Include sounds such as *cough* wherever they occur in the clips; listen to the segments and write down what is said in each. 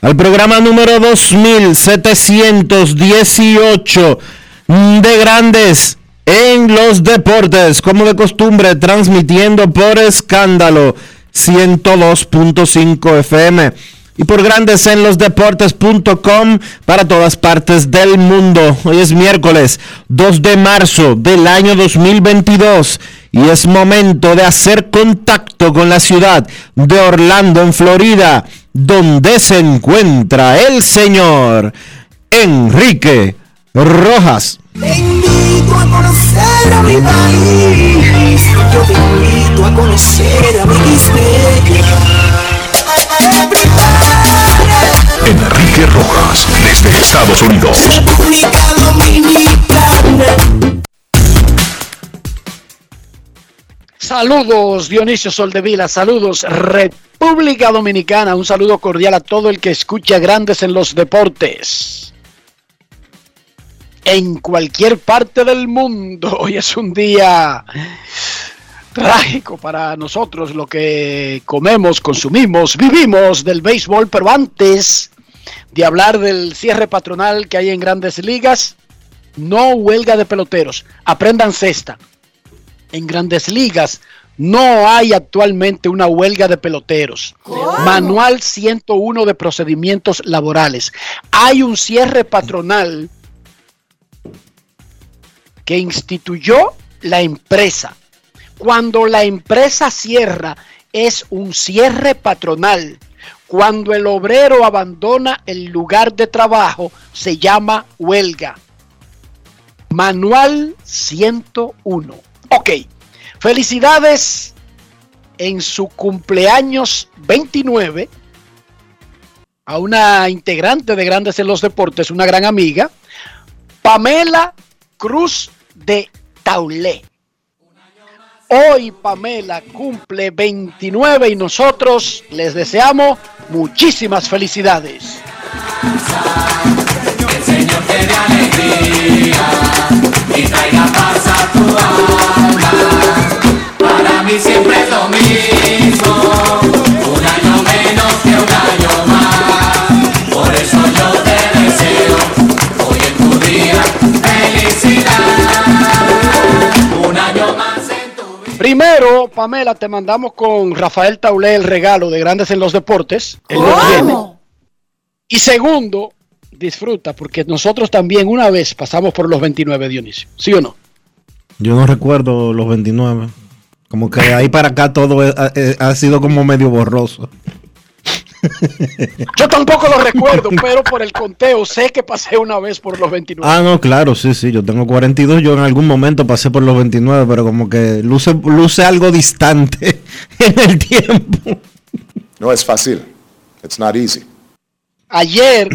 al programa número 2718 de Grandes en los Deportes, como de costumbre, transmitiendo por escándalo 102.5 FM y por grandes en los deportes.com para todas partes del mundo. Hoy es miércoles 2 de marzo del año 2022 y es momento de hacer contacto con la ciudad de Orlando, en Florida, donde se encuentra el señor Enrique Rojas. Te invito a conocer a mi país. Yo te invito a conocer a mi Enrique Rojas, desde Estados Unidos. República Dominicana. Saludos Dionisio Soldevila, saludos República Dominicana, un saludo cordial a todo el que escucha Grandes en los Deportes. En cualquier parte del mundo, *laughs* hoy es un día trágico para nosotros, lo que comemos, consumimos, vivimos del béisbol, pero antes de hablar del cierre patronal que hay en grandes ligas, no huelga de peloteros, aprendan cesta en grandes ligas no hay actualmente una huelga de peloteros. Manual 101 de procedimientos laborales. Hay un cierre patronal que instituyó la empresa. Cuando la empresa cierra es un cierre patronal. Cuando el obrero abandona el lugar de trabajo se llama huelga. Manual 101. Ok, felicidades en su cumpleaños 29 a una integrante de Grandes en los Deportes, una gran amiga, Pamela Cruz de Taulé. Hoy Pamela cumple 29 y nosotros les deseamos muchísimas felicidades. El Señor te alegría y traiga paz a tu alma. Mí siempre es lo mismo, un año menos que un año más. Por eso yo te deseo hoy en tu día felicidad. Un año más en tu vida. Primero, Pamela, te mandamos con Rafael Taulé el regalo de Grandes en los Deportes. Él lo tiene. Y segundo, disfruta, porque nosotros también una vez pasamos por los 29, Dionisio. ¿Sí o no? Yo no recuerdo los 29. Como que ahí para acá todo ha sido como medio borroso. Yo tampoco lo recuerdo, *laughs* pero por el conteo sé que pasé una vez por los 29. Ah, no, claro, sí, sí, yo tengo 42, yo en algún momento pasé por los 29, pero como que luce, luce algo distante *laughs* en el tiempo. No es fácil. It's not easy. Ayer,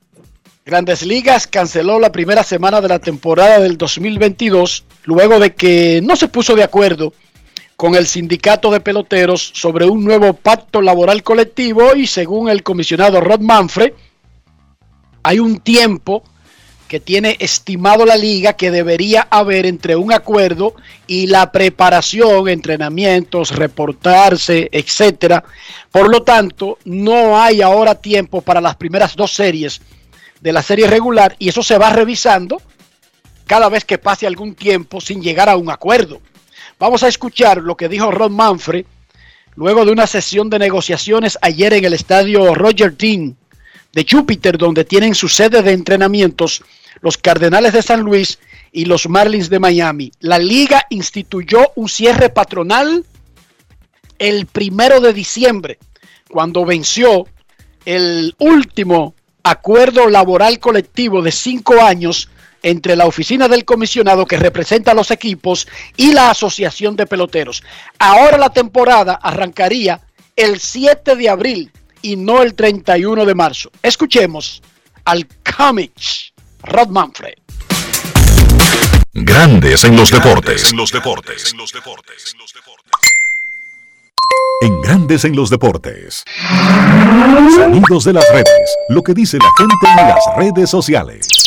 *laughs* Grandes Ligas canceló la primera semana de la temporada del 2022 luego de que no se puso de acuerdo con el sindicato de peloteros sobre un nuevo pacto laboral colectivo y según el comisionado Rod Manfred, hay un tiempo que tiene estimado la liga que debería haber entre un acuerdo y la preparación, entrenamientos, reportarse, etcétera. Por lo tanto, no hay ahora tiempo para las primeras dos series de la serie regular y eso se va revisando cada vez que pase algún tiempo sin llegar a un acuerdo. Vamos a escuchar lo que dijo Ron Manfred luego de una sesión de negociaciones ayer en el estadio Roger Dean de Júpiter, donde tienen su sede de entrenamientos los Cardenales de San Luis y los Marlins de Miami. La liga instituyó un cierre patronal el primero de diciembre, cuando venció el último acuerdo laboral colectivo de cinco años entre la oficina del comisionado que representa a los equipos y la asociación de peloteros. Ahora la temporada arrancaría el 7 de abril y no el 31 de marzo. Escuchemos al Comich Rod Manfred. Grandes en los deportes. En los deportes. En Grandes en los deportes. Sonidos de las redes. Lo que dice la gente en las redes sociales.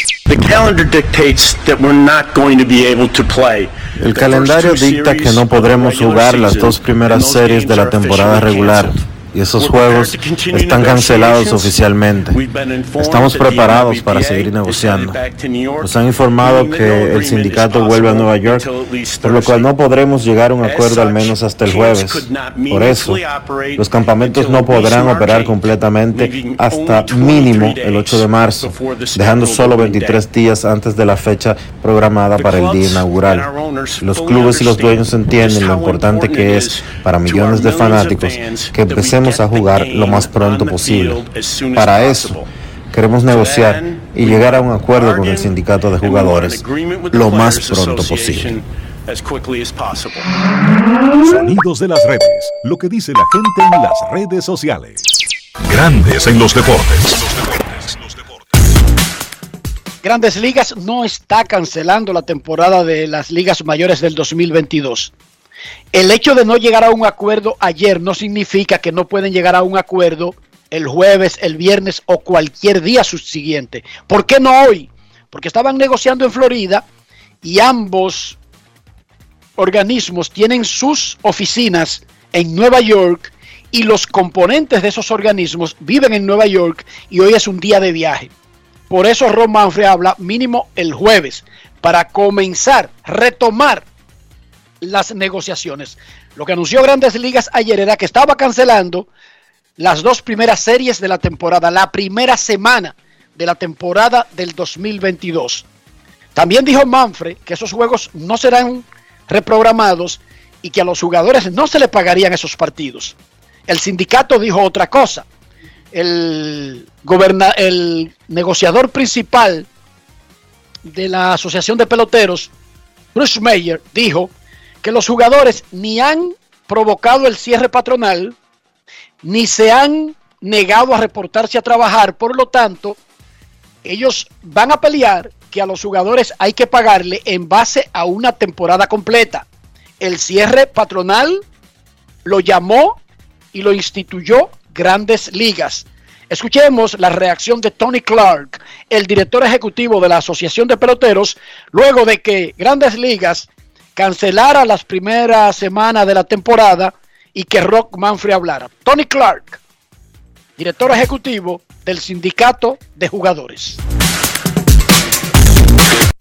El calendario dicta que no podremos jugar las dos primeras series de la temporada regular y esos juegos están cancelados oficialmente. Estamos preparados para seguir negociando. Nos han informado que el sindicato vuelve a Nueva York, por lo cual no podremos llegar a un acuerdo al menos hasta el jueves. Por eso, los campamentos no podrán operar completamente hasta mínimo el 8 de marzo, dejando solo 23 días antes de la fecha programada para el día inaugural. Los clubes y los dueños entienden lo importante que es para millones de fanáticos que empecemos a jugar lo más pronto posible. Para eso, queremos negociar y llegar a un acuerdo con el sindicato de jugadores lo más pronto posible. Sonidos de las redes. Lo que dice la gente en las redes sociales. Grandes en los deportes. Grandes Ligas no está cancelando la temporada de las ligas mayores del 2022. El hecho de no llegar a un acuerdo ayer no significa que no pueden llegar a un acuerdo el jueves, el viernes o cualquier día subsiguiente. ¿Por qué no hoy? Porque estaban negociando en Florida y ambos organismos tienen sus oficinas en Nueva York y los componentes de esos organismos viven en Nueva York y hoy es un día de viaje. Por eso Ron Manfred habla mínimo el jueves para comenzar, retomar las negociaciones. Lo que anunció Grandes Ligas ayer era que estaba cancelando las dos primeras series de la temporada, la primera semana de la temporada del 2022. También dijo Manfred que esos juegos no serán reprogramados y que a los jugadores no se le pagarían esos partidos. El sindicato dijo otra cosa. El, el negociador principal de la Asociación de Peloteros, Bruce Mayer, dijo que los jugadores ni han provocado el cierre patronal, ni se han negado a reportarse a trabajar. Por lo tanto, ellos van a pelear que a los jugadores hay que pagarle en base a una temporada completa. El cierre patronal lo llamó y lo instituyó Grandes Ligas. Escuchemos la reacción de Tony Clark, el director ejecutivo de la Asociación de Peloteros, luego de que Grandes Ligas cancelara las primeras semanas de la temporada y que Rock Manfred hablara. Tony Clark, director ejecutivo del sindicato de jugadores.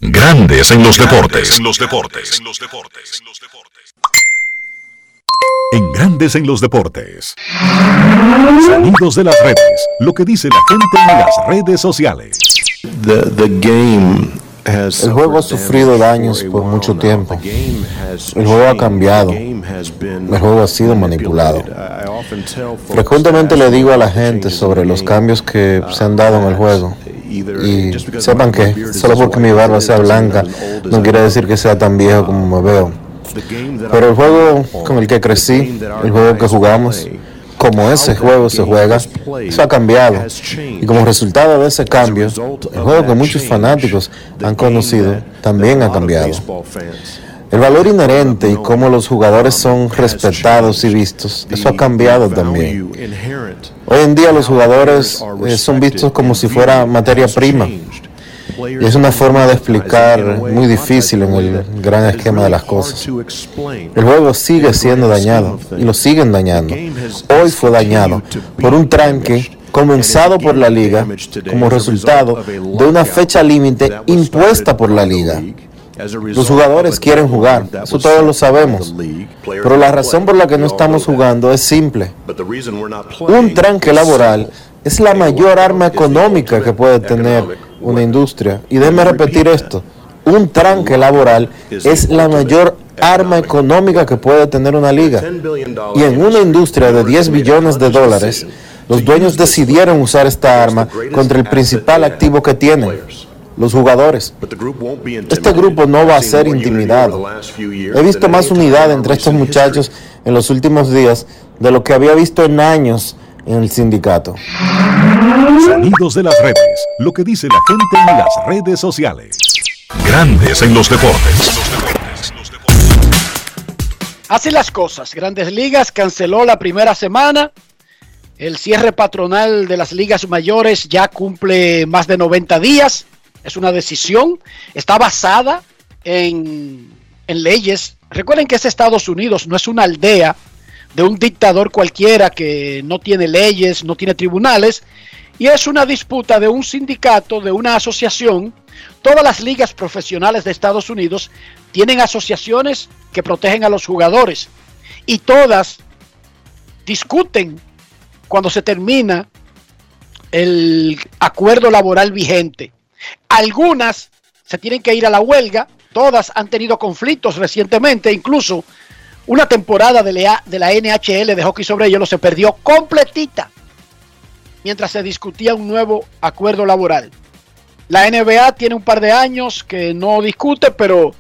Grandes en los deportes. En los deportes. En Grandes en los deportes. Sonidos de las redes. Lo que dice la gente en las redes sociales. The, game el juego ha sufrido daños por mucho tiempo. El juego ha cambiado. El juego ha sido manipulado. Frecuentemente le digo a la gente sobre los cambios que se han dado en el juego. Y sepan que solo porque mi barba sea blanca no quiere decir que sea tan viejo como me veo. Pero el juego con el que crecí, el juego que jugamos, como ese juego se juega, eso ha cambiado. Y como resultado de ese cambio, el juego que muchos fanáticos han conocido también ha cambiado. El valor inherente y cómo los jugadores son respetados y vistos, eso ha cambiado también. Hoy en día los jugadores eh, son vistos como si fuera materia prima. Y es una forma de explicar muy difícil en el gran esquema de las cosas. El juego sigue siendo dañado y lo siguen dañando. Hoy fue dañado por un tranque comenzado por la liga como resultado de una fecha límite impuesta por la liga. Los jugadores quieren jugar, eso todos lo sabemos. Pero la razón por la que no estamos jugando es simple. Un tranque laboral es la mayor arma económica que puede tener una industria. Y déjeme repetir esto. Un tranque laboral es la mayor arma económica que puede tener una liga. Y en una industria de 10 billones de dólares, los dueños decidieron usar esta arma contra el principal activo que tienen, los jugadores. Este grupo no va a ser intimidado. He visto más unidad entre estos muchachos en los últimos días de lo que había visto en años en el sindicato. Sonidos de las redes. Lo que dice la gente en las redes sociales. Grandes en los deportes. Así las cosas. Grandes Ligas canceló la primera semana. El cierre patronal de las ligas mayores ya cumple más de 90 días. Es una decisión. Está basada en, en leyes. Recuerden que es Estados Unidos, no es una aldea de un dictador cualquiera que no tiene leyes, no tiene tribunales, y es una disputa de un sindicato, de una asociación. Todas las ligas profesionales de Estados Unidos tienen asociaciones que protegen a los jugadores y todas discuten cuando se termina el acuerdo laboral vigente. Algunas se tienen que ir a la huelga, todas han tenido conflictos recientemente, incluso una temporada de la, NHL de hockey sobre hielo se perdió completita mientras se discutía un nuevo acuerdo laboral. La NBA tiene un par de años que no discute, pero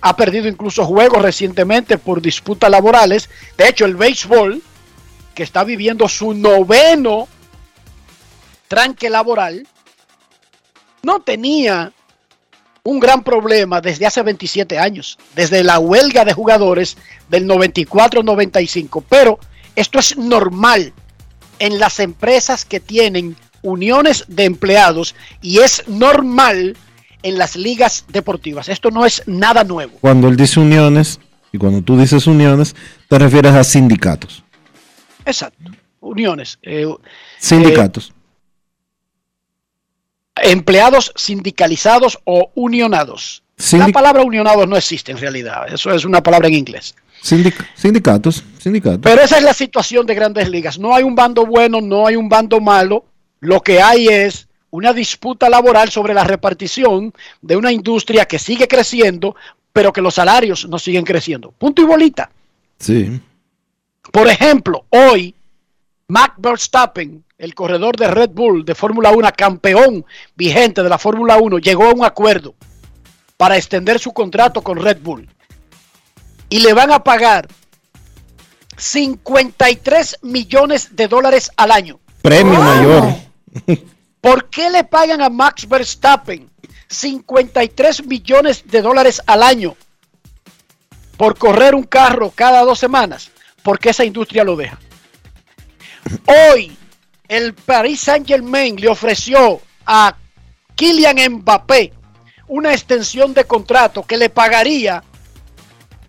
ha perdido incluso juegos recientemente por disputas laborales. De hecho, el béisbol, que está viviendo su noveno tranque laboral, no tenía un gran problema desde hace 27 años, desde la huelga de jugadores del 94-95. Pero esto es normal en las empresas que tienen uniones de empleados y es normal en las ligas deportivas. Esto no es nada nuevo. Cuando él dice uniones y cuando tú dices uniones, te refieres a sindicatos. Exacto, uniones. eh, Sindicatos. Empleados sindicalizados o unionados. La palabra unionados no existe en realidad, eso es una palabra en inglés. Sindic- sindicatos. Sindicatos. Pero esa es la situación de grandes ligas. No hay un bando bueno, no hay un bando malo. Lo que hay es una disputa laboral sobre la repartición de una industria que sigue creciendo, pero que los salarios no siguen creciendo. Punto y bolita. sí. Por ejemplo, hoy Max Verstappen, el corredor de Red Bull de Fórmula 1, campeón vigente de la Fórmula 1, llegó a un acuerdo para extender su contrato con Red Bull. Y le van a pagar 53 millones de dólares al año. Premio mayor. ¿Por qué le pagan a Max Verstappen 53 millones de dólares al año por correr un carro cada dos semanas? Porque esa industria lo deja. Hoy el Paris Saint Germain le ofreció a Kylian Mbappé una extensión de contrato que le pagaría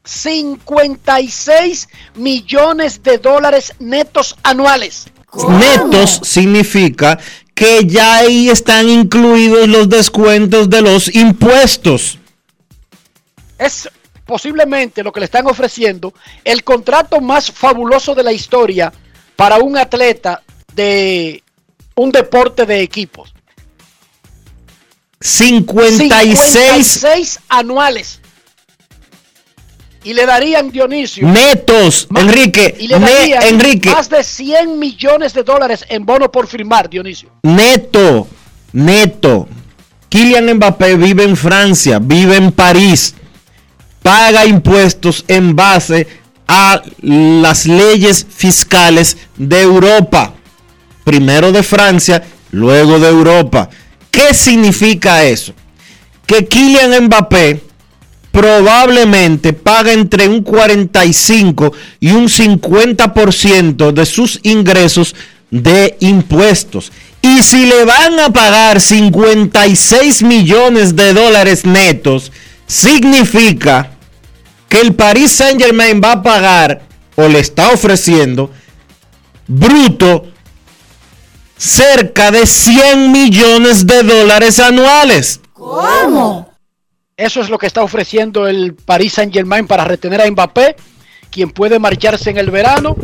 56 millones de dólares netos anuales. Netos significa que ya ahí están incluidos los descuentos de los impuestos. es posiblemente lo que le están ofreciendo el contrato más fabuloso de la historia para un atleta de un deporte de equipos. 56 56 anuales. Y le darían Dionisio. netos, más- Enrique. Y le ne- darían Enrique, más de 100 millones de dólares en bono por firmar, Dionisio. neto, neto. Kylian Mbappé vive en Francia, vive en París, paga impuestos en base a las leyes fiscales de Europa. Primero de Francia, luego de Europa. ¿Qué significa eso? Que Kylian Mbappé probablemente paga entre un 45 y un 50% de sus ingresos de impuestos. Y si le van a pagar 56 millones de dólares netos, significa que el Paris Saint Germain va a pagar o le está ofreciendo bruto cerca de 100 millones de dólares anuales. Eso es lo que está ofreciendo el Paris Saint Germain para retener a Mbappé, quien puede marcharse en el verano.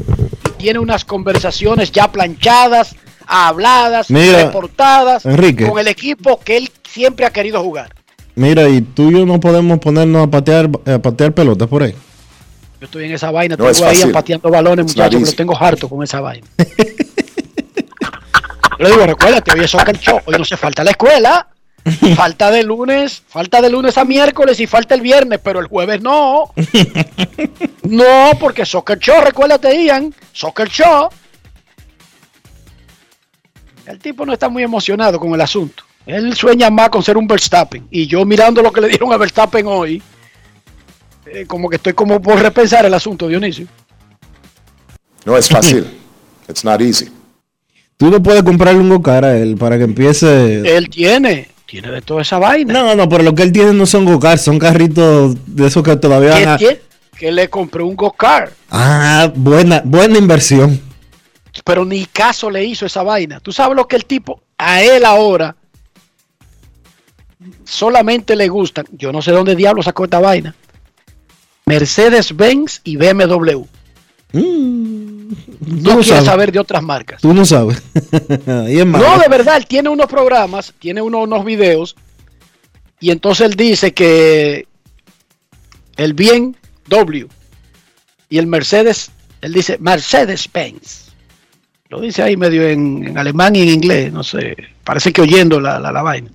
y Tiene unas conversaciones ya planchadas, habladas, Mira, reportadas Enrique. con el equipo que él siempre ha querido jugar. Mira, y tú y yo no podemos ponernos a patear, a patear pelotas por ahí. Yo estoy en esa vaina, No, es tengo ahí pateando balones, muchachos, pero tengo harto con esa vaina. *laughs* Yo le digo, recuérdate, hoy es soccer show, hoy no se falta la escuela. *laughs* Falta de lunes, falta de lunes a miércoles y falta el viernes, pero el jueves no. *laughs* No, porque soccer show, recuérdate, Ian, soccer show. El tipo no está muy emocionado con el asunto. Él sueña más con ser un Verstappen. Y yo mirando lo que le dieron a Verstappen hoy, eh, como que estoy como por repensar el asunto, Dionisio. No es fácil. It's not easy. Tú no puedes comprarle un go-kart a él para que empiece. Él tiene, tiene de toda esa vaina. No, no, pero lo que él tiene no son go son carritos de esos que todavía van ¿Qué a... Que le compré un go-kart, Ah, buena, buena inversión. pero ni caso le hizo esa vaina. Tú sabes lo que el tipo, a él ahora, solamente le gustan. Yo no sé dónde diablo sacó esta vaina. Mercedes-Benz y BMW. Mm, No no quiere sabes. saber de otras marcas. Tú no sabes. *laughs* y es malo. No, de verdad, él tiene unos programas, tiene uno- unos videos, y entonces él dice que el bien W y el Mercedes, él dice Mercedes-Benz. Lo dice ahí medio en, en alemán y en inglés, no sé, parece que oyendo la, la, la vaina.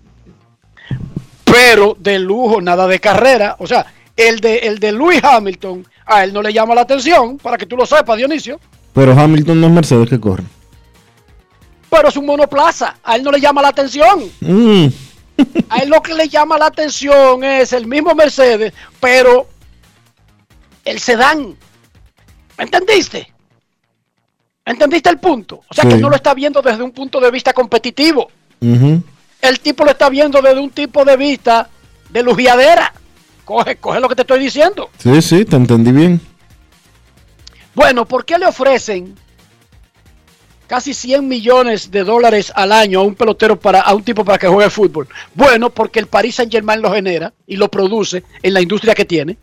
Pero de lujo, nada de carrera. O sea, el de, el de Lewis Hamilton, a él no le llama la atención, para que tú lo sepas, Dionisio. Pero Hamilton no es Mercedes que corre. Pero es un monoplaza, a él no le llama la atención. Mm, *laughs* A él lo que le llama la atención es el mismo Mercedes, pero el sedán. ¿Me entendiste? ¿Entendiste el punto? O sea que Sí. no lo está viendo desde un punto de vista competitivo. El tipo lo está viendo desde un tipo de vista de lujiadera. Coge, coge lo que te estoy diciendo. Sí, sí, te entendí bien. Bueno, ¿por qué le ofrecen casi 100 millones de dólares al año a un pelotero para a un tipo para que juegue fútbol? Bueno, porque el Paris Saint-Germain lo genera y lo produce en la industria que tiene.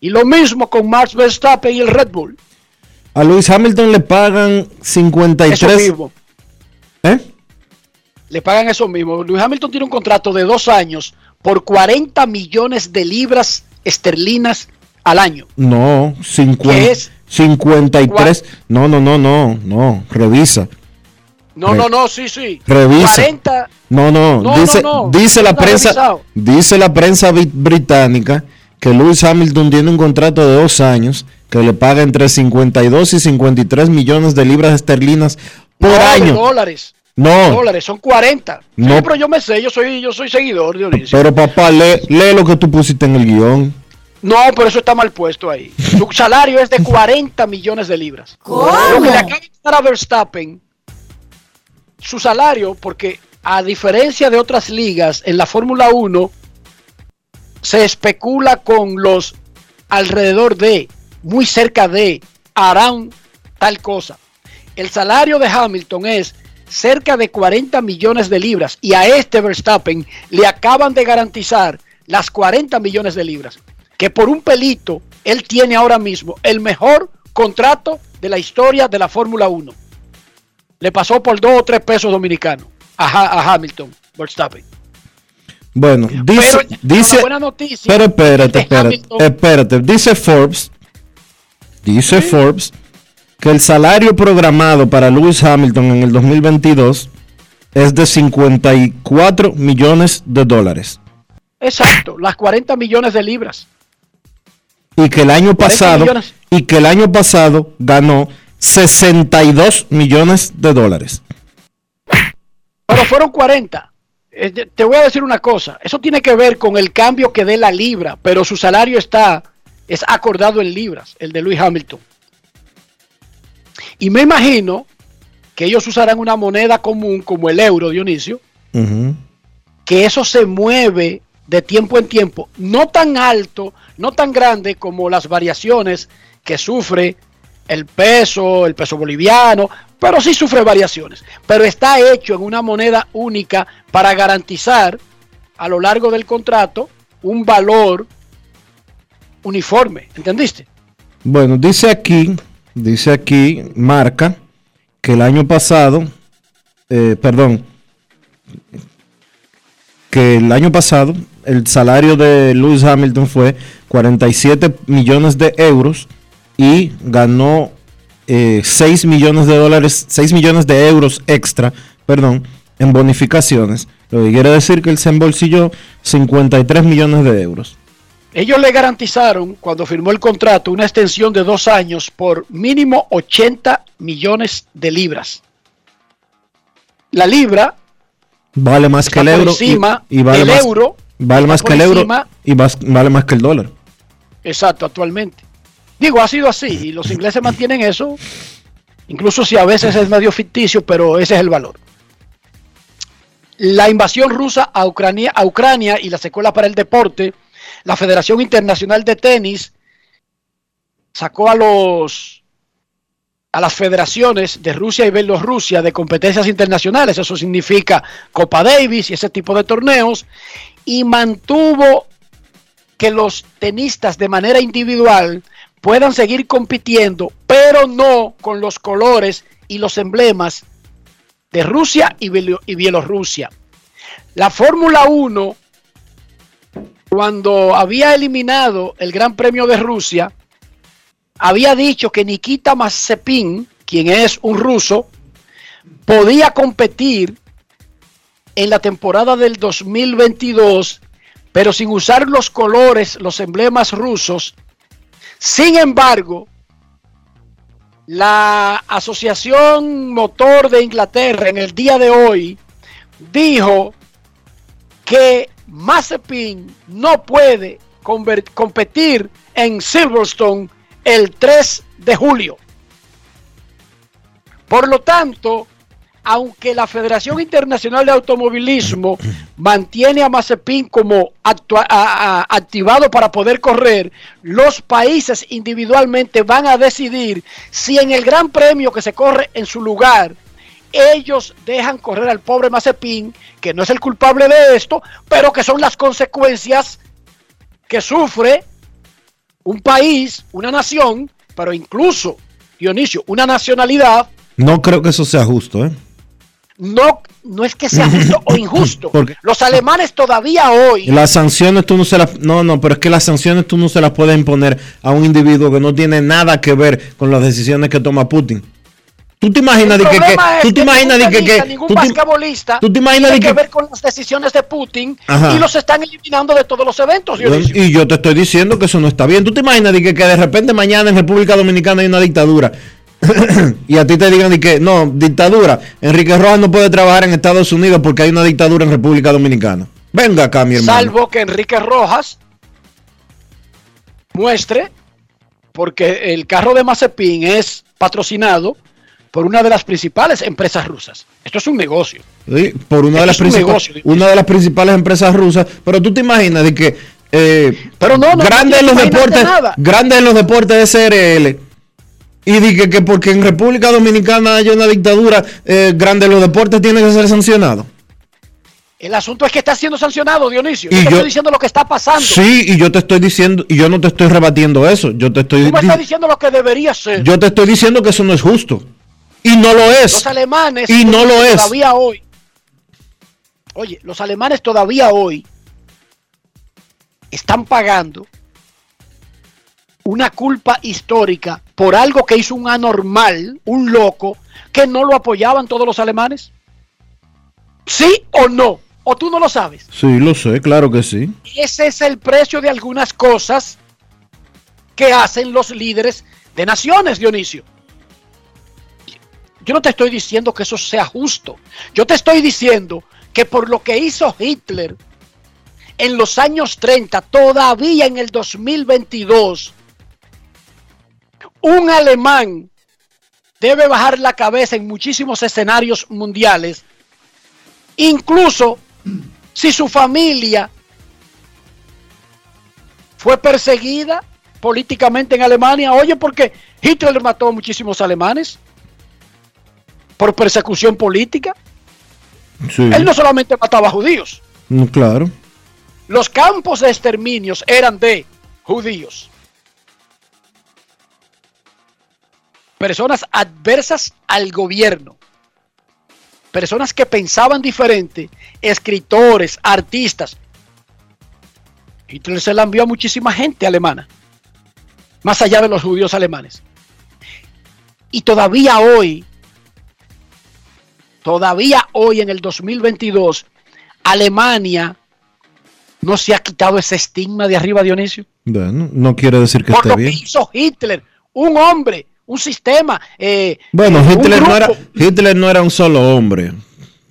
Y lo mismo con Max Verstappen y el Red Bull. A Luis Hamilton le pagan Eso 53. mismo. ¿Eh? Le pagan eso mismo. Luis Hamilton tiene un contrato de dos años por 40 millones de libras esterlinas al año. No, 50, ¿Qué es? 53. No, no, no, no, no. Revisa. No, Re- no, no, sí, sí. Revisa. 40 No, no, No, dice, no, no, dice la prensa, revisado. dice la prensa bri- británica que Lewis Hamilton tiene un contrato de dos años que le paga entre 52 y 53 millones de libras esterlinas por año. dólares. No, dólares, son 40. No. Sí, pero yo me sé, yo soy, yo soy seguidor, Dionisio. pero papá, lee, lee lo que tú pusiste en el guion. no, pero eso está mal puesto ahí. Su *laughs* salario es de 40 millones de libras. Lo que le acaba de dar a Verstappen, su salario, porque a diferencia de otras ligas, en la Fórmula 1 se especula con los alrededor de, muy cerca de, harán tal cosa. El salario de Hamilton es cerca de 40 millones de libras y a este Verstappen le acaban de garantizar las 40 millones de libras, que por un pelito él tiene ahora mismo el mejor contrato de la historia de la Fórmula 1. Le pasó por dos o tres pesos dominicanos a, Ha- a Hamilton, Verstappen. Bueno, dice, Pero dice, buena noticia pero espérate, espérate, espérate, dice Forbes, dice Forbes que el salario programado para Lewis Hamilton en el 2022 es de 54 millones de dólares Exacto, las 40 millones de libras. y que el año 40 pasado millones. y que el año pasado ganó 62 millones de dólares. Pero fueron 40. Eh, te- Te voy a decir una cosa. Eso tiene que ver con el cambio que dé la libra, pero su salario está es acordado en libras, el de Luis Hamilton. Y me imagino que ellos usarán una moneda común como el euro, Dionisio, Ujú. que eso se mueve de tiempo en tiempo, no tan alto, no tan grande como las variaciones que sufre el peso, el peso boliviano, pero sí sufre variaciones. Pero está hecho en una moneda única para garantizar a lo largo del contrato un valor uniforme, ¿entendiste? Bueno, dice aquí, dice aquí, marca que el año pasado, eh, perdón, que el año pasado el salario de Lewis Hamilton fue 47 millones de euros y ganó eh, 6 millones de dólares, 6 millones de euros extra, perdón, en bonificaciones. Lo que quiere decir que él se embolsilló 53 millones de euros. Ellos le garantizaron, cuando firmó el contrato, una extensión de dos años por mínimo 80 millones de libras. La libra Vale más que el euro. encima y, y vale del más, euro. Vale más que el euro encima- y vas- vale más que el dólar. Exacto, actualmente. Digo, ha sido así y los ingleses mantienen eso, incluso si a veces es medio ficticio, pero ese es el valor. La invasión rusa a Ucrania, a Ucrania y la secuela para el deporte, la Federación Internacional de Tenis sacó a los a las federaciones de Rusia y Bielorrusia de competencias internacionales, eso significa Copa Davis y ese tipo de torneos, y mantuvo que los tenistas de manera individual puedan seguir compitiendo, pero no con los colores y los emblemas de Rusia y, Bielo- y Bielorrusia. La Fórmula 1, cuando había eliminado el Gran Premio de Rusia, había dicho que Nikita Mazepin, quien es un ruso, podía competir en la temporada del 2022, pero sin usar los colores, los emblemas rusos. Sin embargo, la Asociación Motor de Inglaterra en el día de hoy dijo que Mazepin no puede competir en Silverstone el 3 de julio. Por lo tanto, aunque la Federación Internacional de Automovilismo *clears throat* mantiene a Mazepin como actua- a- a- activado para poder correr, los países individualmente van a decidir si en el Gran Premio que se corre en su lugar, ellos dejan correr al pobre Mazepin, que no es el culpable de esto, pero que son las consecuencias que sufre un país, una nación, pero incluso, Dionisio, una nacionalidad, No creo que eso sea justo, ¿eh? no, no es que sea justo o injusto. *laughs* Los alemanes todavía hoy, Las sanciones tú no se las... No, no, pero es que las sanciones tú no se las puedes imponer a un individuo que no tiene nada que ver con las decisiones que toma Putin. ¿Tú te imaginas de que... que- ¿Tú te imaginas de que... que- ningún basquetbolista tú te imaginas tiene de que que- ver con las decisiones de Putin Ajá. y los están eliminando de todos los eventos, Dionisio. y yo te estoy diciendo que eso no está bien. ¿Tú te imaginas de que, que de repente mañana en República Dominicana hay una dictadura? *coughs* y a ti te digan de que no, dictadura. Enrique Rojas no puede trabajar en Estados Unidos porque hay una dictadura en República Dominicana. Venga acá, mi hermano. Salvo que Enrique Rojas muestre, porque el carro de Mazepin es patrocinado por una de las principales empresas rusas. Esto es un negocio. Sí, por una de, las un principales, negocio, una de las principales empresas rusas. Pero tú te imaginas de que eh, Pero no, no, grande no en los deportes, nada. grande en los deportes SRL. Y dije que porque en República Dominicana hay una dictadura, eh, grande en los deportes tiene que ser sancionado. El asunto es que está siendo sancionado, Dionisio. Y Yo te yo- estoy diciendo lo que está pasando. Sí, y yo te estoy diciendo, y yo no te estoy rebatiendo eso. Yo te estoy, Tú me estás diciendo lo que debería ser. yo te estoy diciendo que eso no es justo. Y no lo es. Los alemanes Y no lo es. todavía hoy. Oye, los alemanes todavía hoy están pagando una culpa histórica por algo que hizo un anormal, un loco, que no lo apoyaban todos los alemanes. ¿Sí o no? ¿O tú no lo sabes? Sí, lo sé, claro que sí. Ese es el precio de algunas cosas que hacen los líderes de naciones, Dionisio. Yo no te estoy diciendo que eso sea justo. Yo te estoy diciendo que por lo que hizo Hitler en los años 30, todavía en el 2022, un alemán debe bajar la cabeza en muchísimos escenarios mundiales, incluso si su familia fue perseguida políticamente en Alemania. Oye, porque Hitler mató a muchísimos alemanes por persecución política. Sí, Él no solamente mataba judíos, mm, claro. los campos de exterminios eran de judíos. Personas adversas al gobierno. Personas que pensaban diferente, escritores, artistas. Hitler se la envió a muchísima gente alemana, más allá de los judíos alemanes. Y todavía hoy, todavía hoy en el 2022, Alemania no se ha quitado ese estigma de arriba, Dionisio. Bueno, no quiere decir que Por esté lo bien. que hizo Hitler, un hombre, un sistema. eh, Bueno, eh, un Hitler no, era. Hitler no era un solo hombre.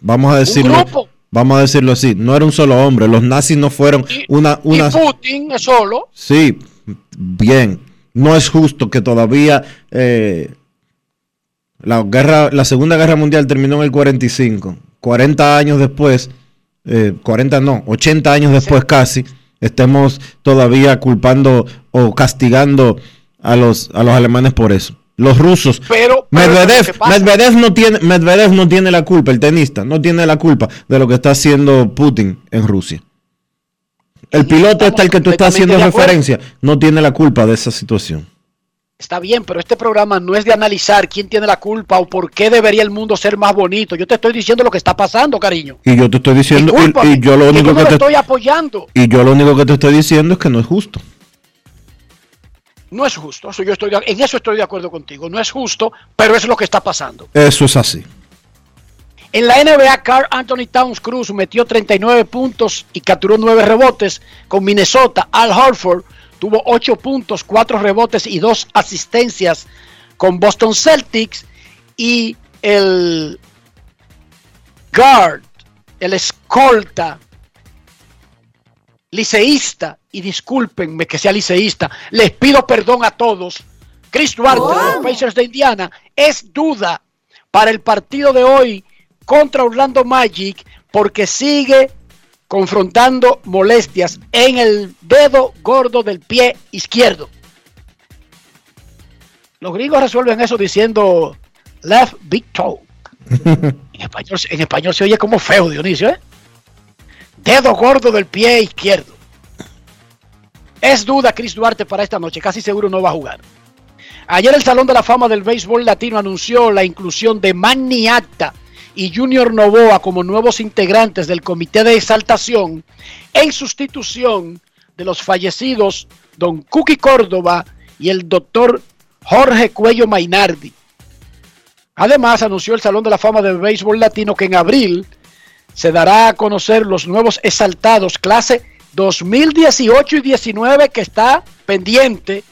Vamos a decirlo. grupo. Vamos a decirlo así. No era un solo hombre. Los nazis no fueron Y- una, una. Y Putin es solo. Sí, bien. No es justo que todavía eh, la guerra, la Segunda Guerra Mundial terminó en el 45. 40 años después, eh, 40 no, 80 años después casi, estemos todavía culpando o castigando a los, a los alemanes por eso. Los rusos. Pero, pero Medvedev, Medvedev no tiene, Medvedev no tiene la culpa, el tenista, no tiene la culpa de lo que está haciendo Putin en Rusia. El piloto está el que tú estás haciendo referencia, no tiene la culpa de esa situación. Está bien, pero este programa no es de analizar quién tiene la culpa o por qué debería el mundo ser más bonito. Yo te estoy diciendo lo que está pasando, cariño. Y yo te estoy diciendo, y, y yo lo único que te estoy apoyando. y yo lo único que te estoy diciendo es que no es justo. No es justo. Eso yo estoy de- en eso estoy de acuerdo contigo. No es justo, pero es lo que está pasando. Eso es así. En la NBA, Carl Anthony Towns Cruz metió 39 puntos y capturó 9 rebotes. Con Minnesota, Al Horford tuvo 8 puntos, 4 rebotes y 2 asistencias con Boston Celtics. Y el guard, el escolta, liceísta, y discúlpenme que sea liceísta, les pido perdón a todos. Chris Duarte de los Pacers de Indiana es duda para el partido de hoy contra Orlando Magic porque sigue confrontando molestias en el dedo gordo del pie izquierdo. Los gringos resuelven eso diciendo left big toe. *laughs* En español, en español se oye como feo, Dionisio, ¿eh? Dedo gordo del pie izquierdo. Es duda Chris Duarte para esta noche, casi seguro no va a jugar. Ayer el Salón de la Fama del Béisbol Latino anunció la inclusión de Manny Acta y Junior Novoa como nuevos integrantes del Comité de Exaltación en sustitución de los fallecidos Don Cookie Córdoba y el doctor Jorge Cuello Mainardi. Además, anunció el Salón de la Fama del Béisbol Latino que en abril se dará a conocer los nuevos exaltados clase 2018 y 19 que está pendiente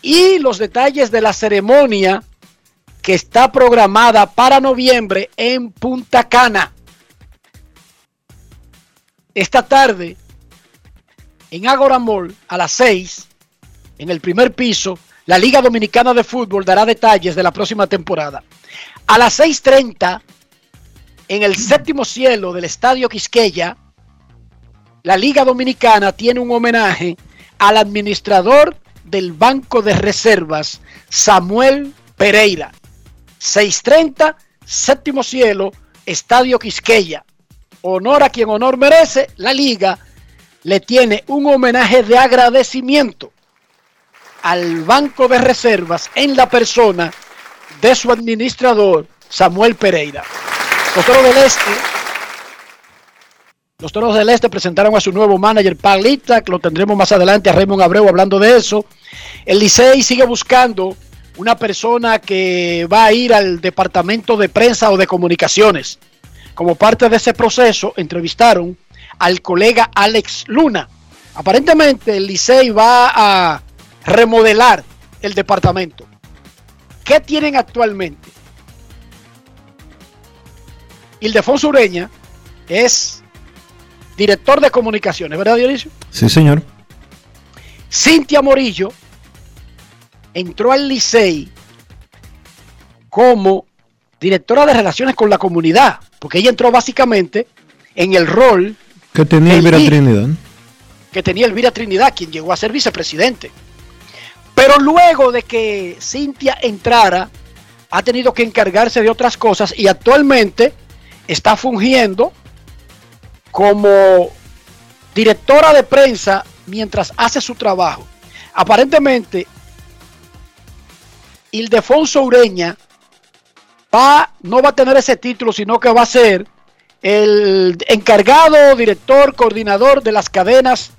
y los detalles de la ceremonia que está programada para noviembre en Punta Cana. Esta tarde, en Agora Mall, a las 6, en el primer piso, la Liga Dominicana de Fútbol dará detalles de la próxima temporada. A las 6.30, en el séptimo cielo del Estadio Quisqueya, la Liga Dominicana tiene un homenaje al administrador del Banco de Reservas, Samuel Pereira. 6.30, séptimo cielo, Estadio Quisqueya. Honor a quien honor merece, la liga le tiene un homenaje de agradecimiento al Banco de Reservas en la persona de su administrador, Samuel Pereira. Los Toros del Este, los Toros del Este presentaron a su nuevo manager, Paglita, que lo tendremos más adelante a Raymond Abreu hablando de eso. El Licey sigue buscando una persona que va a ir al departamento de prensa o de comunicaciones. Como parte de ese proceso, entrevistaron al colega Alex Luna. Aparentemente, el Licey va a remodelar el departamento. ¿Qué tienen actualmente? Ildefonso Ureña es director de comunicaciones, ¿verdad, Dionisio? Sí, señor. Cintia Morillo entró al Licey como directora de relaciones con la comunidad, porque ella entró básicamente en el rol Que tenía El Elvira. Trinidad. que tenía Elvira Trinidad, quien llegó a ser vicepresidente. Pero luego de que Cintia entrara, ha tenido que encargarse de otras cosas y actualmente está fungiendo como directora de prensa mientras hace su trabajo. Aparentemente, Ildefonso Ureña va, no va a tener ese título, sino que va a ser el encargado, director, coordinador de las cadenas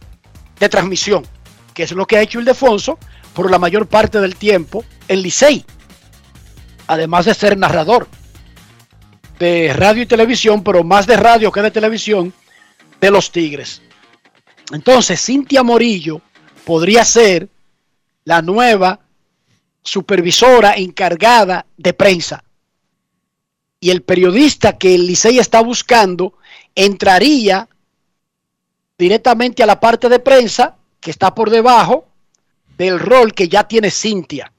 de transmisión, que es lo que ha hecho Ildefonso por la mayor parte del tiempo en Licey, además de ser narrador de radio y televisión, pero más de radio que de televisión, de los Tigres. Entonces, Cintia Morillo podría ser la nueva supervisora encargada de prensa. Y el periodista que el Licey está buscando entraría directamente a la parte de prensa que está por debajo del rol que ya tiene Cintia.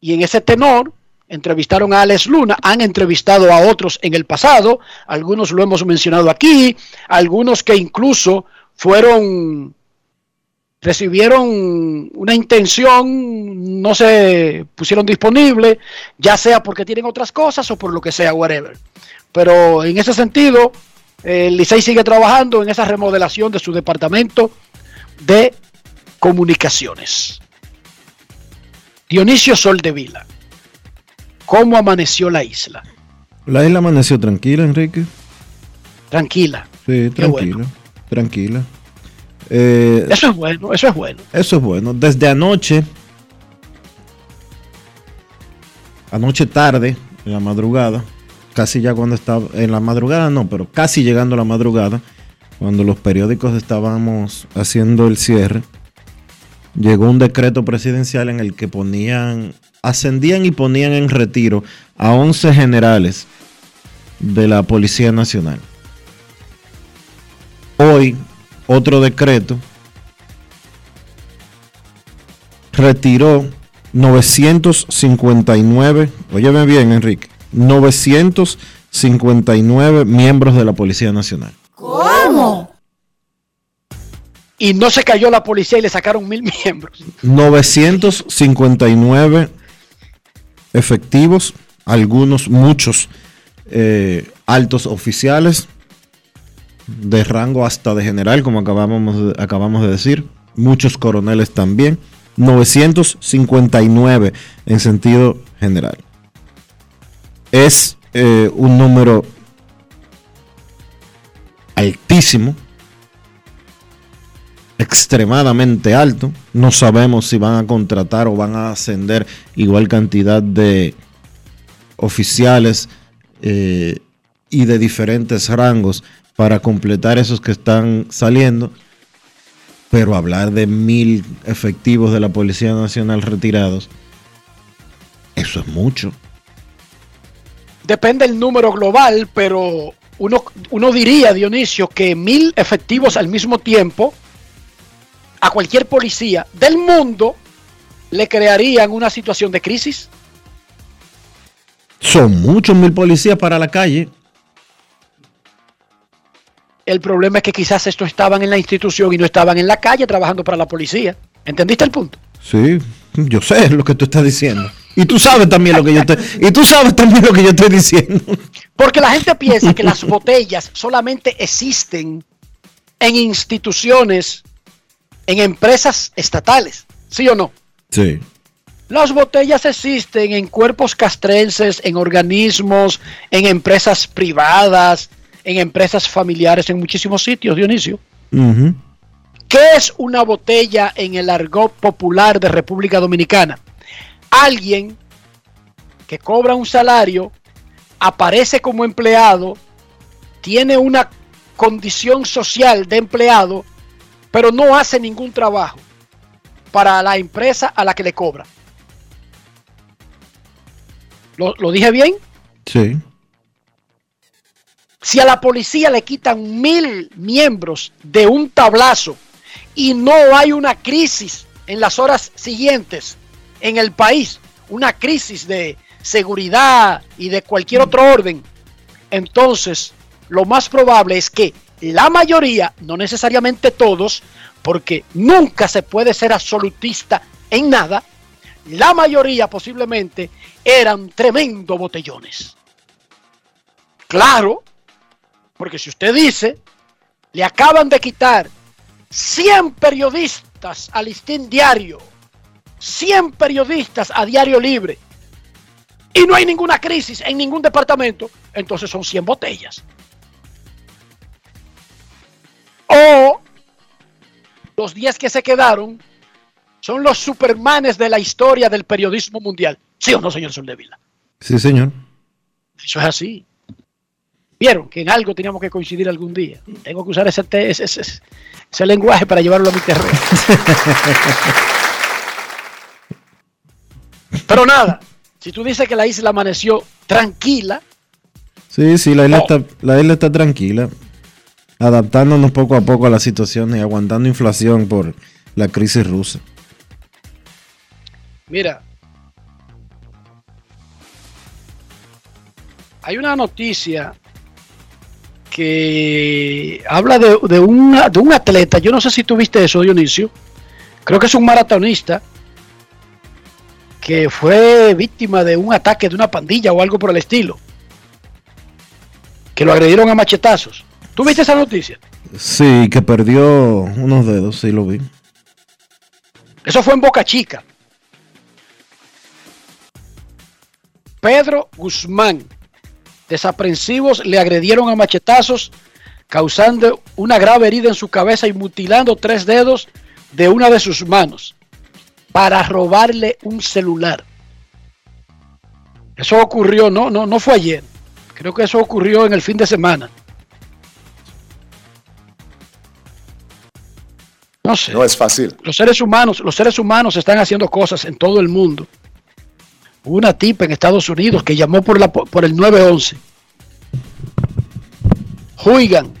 Y en ese tenor entrevistaron a Alex Luna, han entrevistado a otros en el pasado, algunos lo hemos mencionado aquí, algunos que incluso fueron recibieron una intención, no se pusieron disponibles, ya sea porque tienen otras cosas o por lo que sea, whatever. Pero en ese sentido, el Licey sigue trabajando en esa remodelación de su departamento de comunicaciones. Dionisio Soldevila, ¿cómo amaneció la isla? La isla amaneció tranquila, Enrique. Tranquila. Sí, tranquila. bueno. Tranquila. Eh, Eso es bueno, eso es bueno. Eso es bueno. Desde anoche, anoche tarde, en la madrugada, casi ya cuando estaba, en la madrugada no, pero casi llegando a la madrugada, cuando los periódicos estábamos haciendo el cierre, llegó un decreto presidencial en el que ponían, ascendían y ponían en retiro a 11 generales de la Policía Nacional. Hoy, otro decreto retiró 959, óyeme bien Enrique, 959 miembros de la Policía Nacional. Y no se cayó la policía y le sacaron mil miembros. 959 efectivos, algunos, muchos eh, altos oficiales de rango hasta de general, como acabamos de, acabamos de decir, muchos coroneles también, 959 en sentido general. Es eh, un número altísimo, extremadamente alto. No sabemos si van a contratar o van a ascender igual cantidad de oficiales eh, y de diferentes rangos para completar esos que están saliendo. Pero hablar de mil efectivos de la Policía Nacional retirados, eso es mucho. Depende el número global, pero uno, uno diría, Dionisio, que mil efectivos al mismo tiempo a cualquier policía del mundo le crearían una situación de crisis. Son muchos mil policías para la calle. El problema es que quizás estos estaban en la institución y no estaban en la calle trabajando para la policía. ¿Entendiste el punto? Sí, yo sé lo que tú estás diciendo. Y tú sabes también lo que yo estoy, y tú sabes también lo que yo estoy diciendo. Porque la gente piensa que las botellas solamente existen en instituciones, en empresas estatales. ¿Sí o no? Sí. Las botellas existen en cuerpos castrenses, en organismos, en empresas privadas, en empresas familiares, en muchísimos sitios, Dionisio. ¿Qué es una botella en el argot popular de República Dominicana? Alguien que cobra un salario, aparece como empleado, tiene una condición social de empleado, pero no hace ningún trabajo para la empresa a la que le cobra. ¿Lo, lo dije bien? Sí. Si a la policía le quitan mil miembros de un tablazo y no hay una crisis en las horas siguientes en el país, una crisis de seguridad y de cualquier otro orden, entonces lo más probable es que la mayoría, no necesariamente todos, porque nunca se puede ser absolutista en nada, la mayoría posiblemente eran tremendo botellones. Claro, porque si usted dice, le acaban de quitar 100 periodistas al listín diario, 100 periodistas a diario libre, y no hay ninguna crisis en ningún departamento, entonces son 100 botellas. O los 10 que se quedaron son los supermanes de la historia del periodismo mundial. ¿Sí o no, señor Soldevila? Sí, señor. Eso es así. Vieron que en algo teníamos que coincidir algún día. Tengo que usar ese, te- ese, ese- ese lenguaje para llevarlo a mi terreno. *laughs* Pero nada, si tú dices que la isla amaneció tranquila, Sí, sí, la isla, está, la isla está tranquila. Adaptándonos poco a poco a la situación y aguantando inflación por la crisis rusa. Mira, hay una noticia que habla de, de una- de un atleta, yo no sé si tú viste eso, Dionisio, creo que es un maratonista que fue víctima de un ataque de una pandilla o algo por el estilo, que lo agredieron a machetazos. ¿Tú viste esa noticia? Sí, que perdió unos dedos, sí lo vi. Eso fue en Boca Chica. Pedro Guzmán. Desaprensivos le agredieron a machetazos, causando una grave herida en su cabeza y mutilando tres dedos de una de sus manos para robarle un celular. Eso ocurrió, no, no, no fue ayer. Creo que eso ocurrió en el fin de semana. No sé No es fácil. los seres humanos, los seres humanos están haciendo cosas en todo el mundo. Una tipa en Estados Unidos que llamó por, la, por el 911. Juigan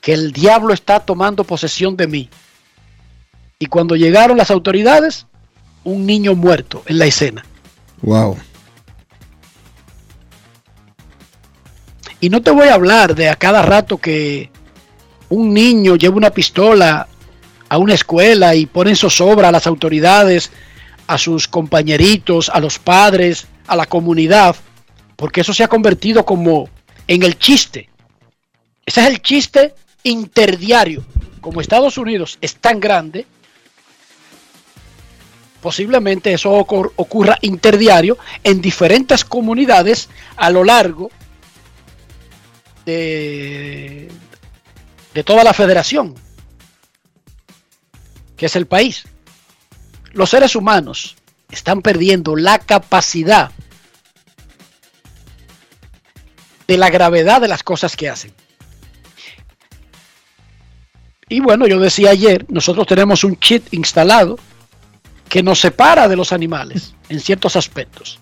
que el diablo está tomando posesión de mí. Y cuando llegaron las autoridades, un niño muerto en la escena. Wow. Y no te voy a hablar de a cada rato que un niño lleva una pistola a una escuela y pone en zozobra a las autoridades, a sus compañeritos, a los padres, a la comunidad, porque eso se ha convertido como en el chiste. Ese es el chiste interdiario. Como Estados Unidos es tan grande, posiblemente eso ocur- ocurra interdiario en diferentes comunidades a lo largo de, de toda la federación, que es el país. Los seres humanos están perdiendo la capacidad de la gravedad de las cosas que hacen. Y bueno, yo decía ayer, nosotros tenemos un chip instalado que nos separa de los animales *laughs* en ciertos aspectos.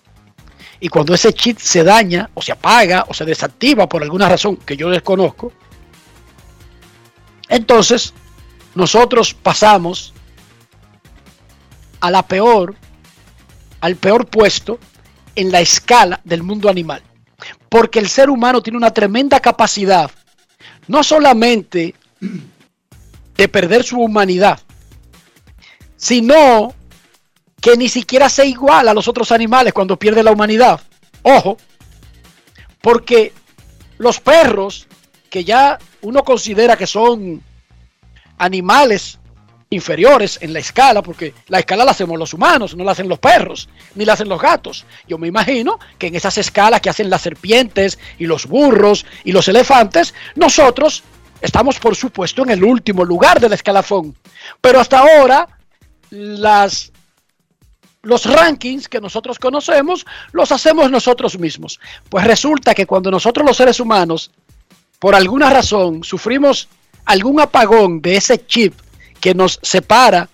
Y cuando ese chip se daña o se apaga o se desactiva por alguna razón que yo desconozco, entonces nosotros pasamos a la peor, al peor puesto en la escala del mundo animal. Porque el ser humano tiene una tremenda capacidad, no solamente de perder su humanidad, sino que ni siquiera se iguala a los otros animales cuando pierde la humanidad. Ojo, porque los perros, que ya uno considera que son animales inferiores en la escala, porque la escala la hacemos los humanos, no la hacen los perros, ni la hacen los gatos. Yo me imagino que en esas escalas que hacen las serpientes y los burros y los elefantes, nosotros estamos por supuesto en el último lugar del escalafón. Pero hasta ahora las los rankings que nosotros conocemos los hacemos nosotros mismos. Pues resulta que cuando nosotros los seres humanos, por alguna razón, sufrimos algún apagón de ese chip que nos separa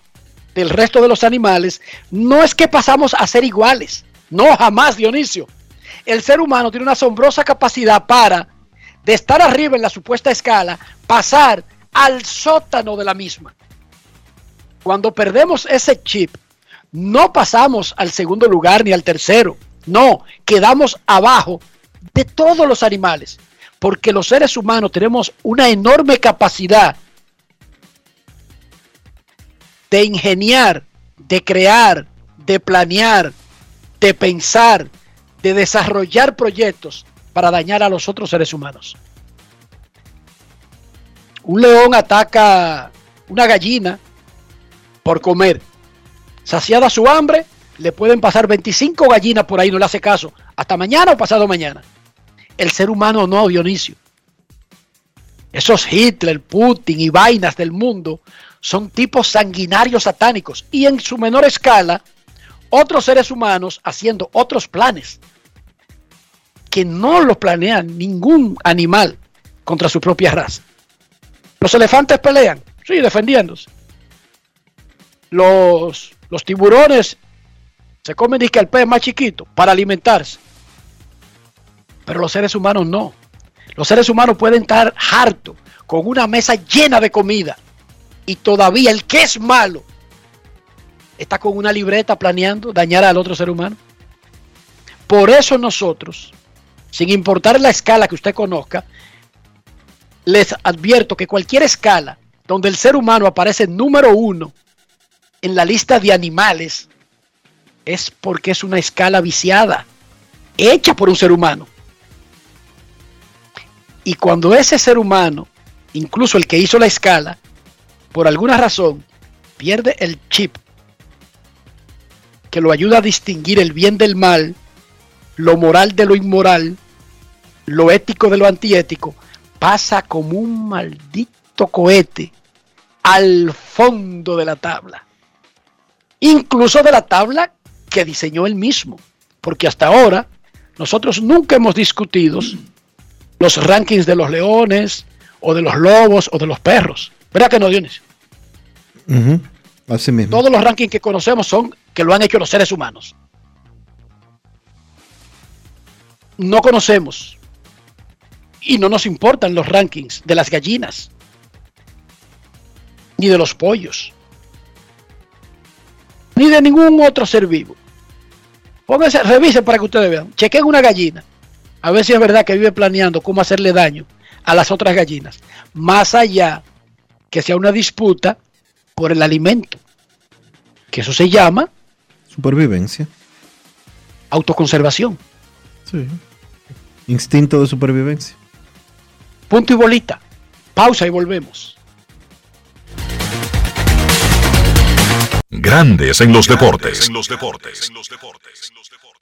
del resto de los animales, no es que pasamos a ser iguales. No, jamás, Dionisio. El ser humano tiene una asombrosa capacidad para, de estar arriba en la supuesta escala, pasar al sótano de la misma. Cuando perdemos ese chip, No pasamos al segundo lugar ni al tercero. No, quedamos abajo de todos los animales. Porque los seres humanos tenemos una enorme capacidad de ingeniar, de crear, de planear, de pensar, de desarrollar proyectos para dañar a los otros seres humanos. Un león ataca una gallina por comer. Saciada su hambre, le pueden pasar 25 gallinas por ahí, no le hace caso. Hasta mañana o pasado mañana. El ser humano no, Dionisio. Esos Hitler, Putin y vainas del mundo son tipos sanguinarios satánicos. Y en su menor escala, otros seres humanos haciendo otros planes que no los planea ningún animal contra su propia raza. Los elefantes pelean, sí, defendiéndose. Los, los tiburones se comen disque el pez más chiquito para alimentarse. Pero los seres humanos no. Los seres humanos pueden estar hartos con una mesa llena de comida y todavía el que es malo está con una libreta planeando dañar al otro ser humano. Por eso nosotros, sin importar la escala que usted conozca, les advierto que cualquier escala donde el ser humano aparece número uno en la lista de animales es porque es una escala viciada, hecha por un ser humano. Y cuando ese ser humano, incluso el que hizo la escala, por alguna razón pierde el chip que lo ayuda a distinguir el bien del mal, lo moral de lo inmoral, lo ético de lo antiético, pasa como un maldito cohete al fondo de la tabla. Incluso de la tabla que diseñó él mismo. Porque hasta ahora nosotros nunca hemos discutido los rankings de los leones o de los lobos o de los perros. ¿Verdad que no, Dionisio? Así mismo. Todos los rankings que conocemos son que lo han hecho los seres humanos. No conocemos y no nos importan los rankings de las gallinas ni de los pollos ni de ningún otro ser vivo. Pónganse, revisen para que ustedes vean. Chequen una gallina. A ver si es verdad que vive planeando cómo hacerle daño a las otras gallinas. Más allá que sea una disputa por el alimento. Que eso se llama Supervivencia. autoconservación. Sí. Instinto de supervivencia. Punto y bolita. Pausa y volvemos. Grandes en los deportes.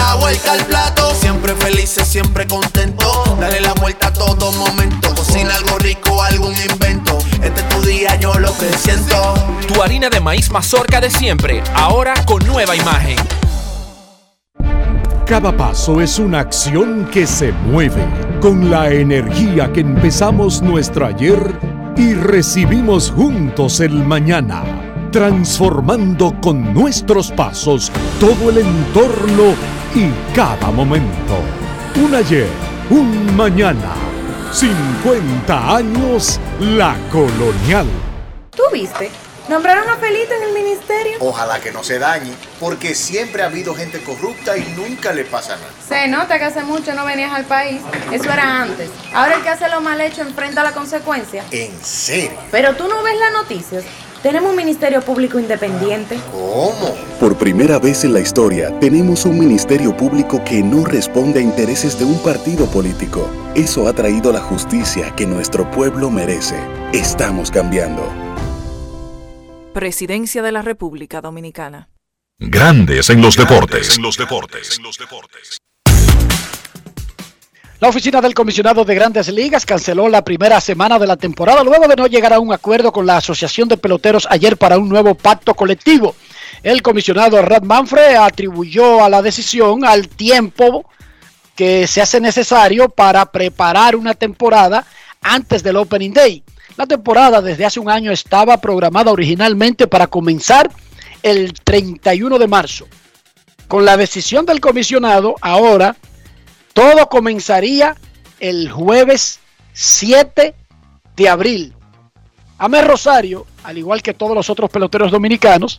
La vuelta al plato, siempre felices, siempre contento. Dale la vuelta a todo momento. Cocina algo rico, algún invento. Este es tu día, yo lo que siento. Tu harina de maíz mazorca de siempre, ahora con nueva imagen. Cada paso es una acción que se mueve con la energía que empezamos nuestro ayer y recibimos juntos el mañana, transformando con nuestros pasos todo el entorno y cada momento. Un ayer, un mañana, 50 años la colonial. ¿Tú viste? Nombraron a Felito en el ministerio. Ojalá que no se dañe, porque siempre ha habido gente corrupta y nunca le pasa nada. Se nota que hace mucho no venías al país. Eso era antes. Ahora el que hace lo mal hecho enfrenta la consecuencia. ¿En serio? Pero tú no ves las noticias. Tenemos un ministerio público independiente. ¿Cómo? Por primera vez en la historia, tenemos un ministerio público que no responde a intereses de un partido político. Eso ha traído la justicia que nuestro pueblo merece. Estamos cambiando. Presidencia de la República Dominicana. Grandes en los deportes. La oficina del comisionado de grandes ligas canceló la primera semana de la temporada luego de no llegar a un acuerdo con la Asociación de Peloteros ayer para un nuevo pacto colectivo. El comisionado Rad Manfred atribuyó a la decisión al tiempo que se hace necesario para preparar una temporada antes del Opening Day. La temporada desde hace un año estaba programada originalmente para comenzar el 31 de marzo. Con la decisión del comisionado, ahora todo comenzaría el jueves 7 de abril. Amé Rosario, al igual que todos los otros peloteros dominicanos,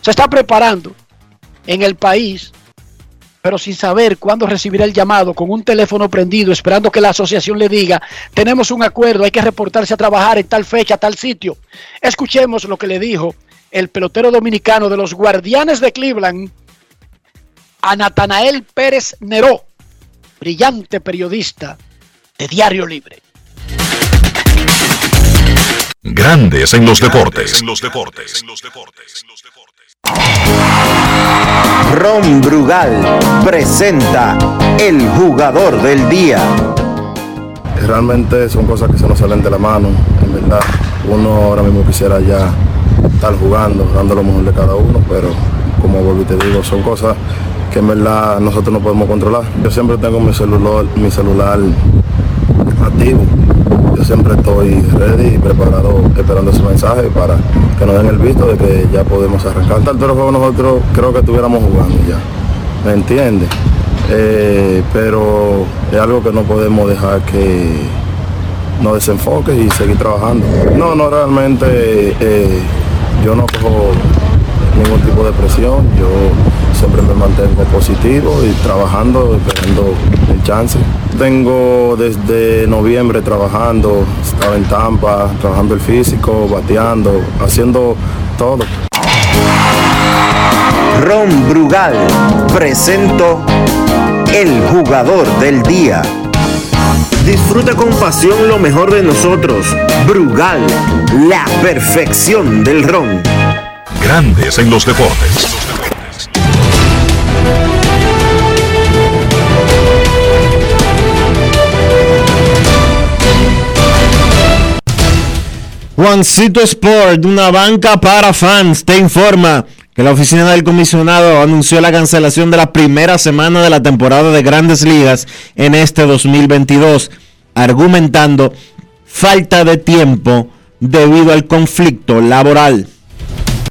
se está preparando en el país, pero sin saber cuándo recibirá el llamado, con un teléfono prendido, esperando que la asociación le diga, tenemos un acuerdo, hay que reportarse a trabajar en tal fecha, tal sitio. Escuchemos lo que le dijo el pelotero dominicano de los Guardianes de Cleveland, a Natanael Pérez Neró, brillante periodista de Diario Libre. Grandes en los deportes. En los deportes. Ron Brugal presenta el jugador del día. Realmente son cosas que se nos salen de la mano, en verdad. Uno ahora mismo quisiera ya estar jugando, dando lo mejor de cada uno, pero como vuelvo y te digo, son cosas que en verdad nosotros no podemos controlar. Yo siempre tengo mi celular, mi celular activo. Yo siempre estoy ready y preparado, esperando ese mensaje para que nos den el visto de que ya podemos arrancar. Tal juego nosotros creo que estuviéramos jugando ya. ¿Me entiendes? Eh, pero es algo que no podemos dejar que nos desenfoque y seguir trabajando. No, no, realmente eh, yo no cojo ningún tipo de presión. Yo siempre me mantengo positivo y trabajando, esperando el chance. Tengo desde noviembre trabajando, estaba en Tampa, trabajando el físico, bateando, haciendo todo. Ron Brugal presento el jugador del día. Disfruta con pasión lo mejor de nosotros. Brugal, la perfección del ron. Grandes en los deportes. Juancito Sport, una banca para fans, te informa que la oficina del comisionado anunció la cancelación de la primera semana de la temporada de grandes ligas en este 2022, argumentando falta de tiempo debido al conflicto laboral.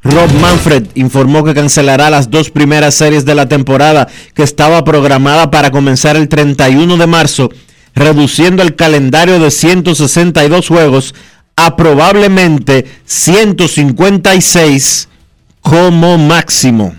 Rob Manfred informó que cancelará las dos primeras series de la temporada que estaba programada para comenzar el 31 de marzo, reduciendo el calendario de 162 juegos a probablemente 156 como máximo.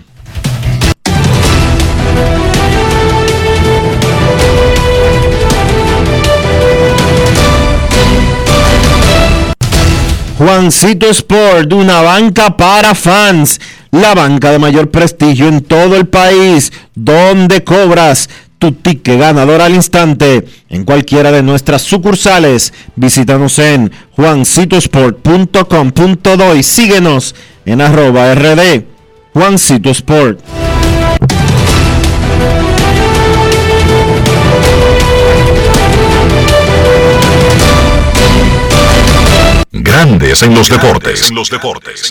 Juancito Sport, una banca para fans, la banca de mayor prestigio en todo el país, donde cobras tu ticket ganador al instante en cualquiera de nuestras sucursales. Visítanos en juancitosport.com.do y síguenos en arroba rd Juancito Sport. Grandes en los deportes. En los deportes.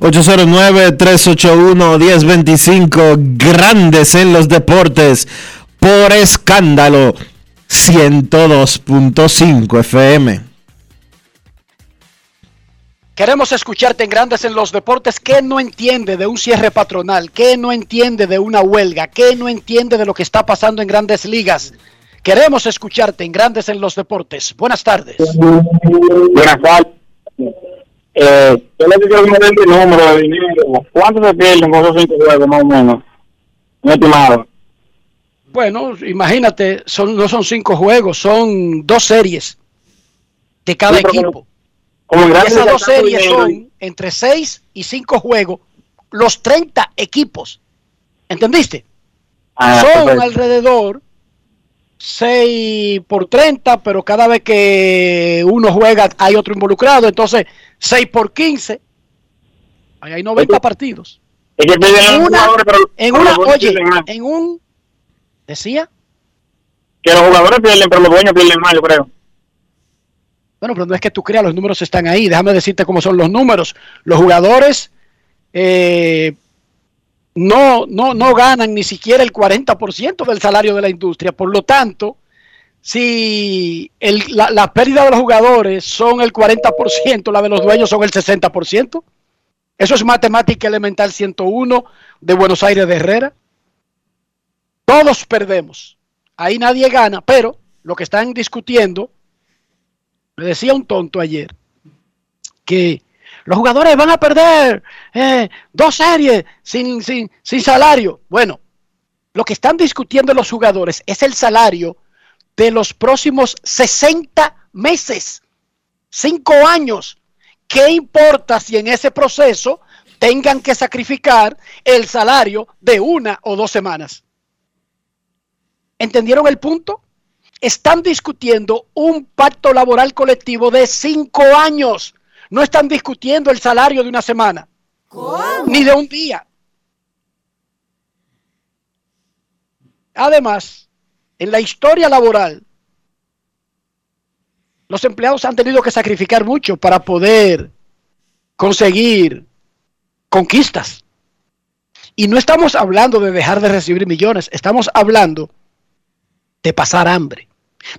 809-381-1025, grandes en los deportes, por escándalo, 102.5 FM. Queremos escucharte en Grandes en los Deportes. ¿Qué no entiende de un cierre patronal? ¿Qué no entiende de una huelga? ¿Qué no entiende de lo que está pasando en Grandes Ligas? Queremos escucharte en Grandes en los Deportes. Buenas tardes. Buenas tardes. Eh, yo le quiero den el número de dinero. ¿Cuánto se pierden con esos cinco juegos, más o menos? Un estimado. Bueno, imagínate, son, no son cinco juegos, son dos series de cada Sí, equipo. Como en Y esas dos series dinero. son entre seis y cinco juegos, los 30 equipos. ¿Entendiste? Ah, son perfecto. alrededor 6 por 30, pero cada vez que uno juega hay otro involucrado, entonces 6 por 15. Ahí hay 90 partidos. Es que En los una, jugadores, pero en una, oye, en un, decía, Que los jugadores pierden, pero los dueños pierden más, yo creo. Bueno, pero no es que tú creas, los números están ahí. Déjame decirte cómo son los números. Los jugadores eh, no, no, no ganan ni siquiera el 40% del salario de la industria. Por lo tanto, si la, la pérdida de los jugadores son el 40%, la de los dueños son el 60%. Eso es matemática elemental 101 de Buenos Aires de Herrera. Todos perdemos. Ahí nadie gana, pero lo que están discutiendo me decía un tonto ayer que los jugadores van a perder eh, dos series sin, sin, sin salario. Bueno, lo que están discutiendo los jugadores es el salario de los próximos 60 meses, cinco años. ¿Qué importa si en ese proceso tengan que sacrificar el salario de una o dos semanas? ¿Entendieron el punto? están discutiendo un pacto laboral colectivo de cinco años. No están discutiendo el salario de una semana. Ni de un día. Además, en la historia laboral, los empleados han tenido que sacrificar mucho para poder conseguir conquistas. Y no estamos hablando de dejar de recibir millones, estamos hablando de pasar hambre.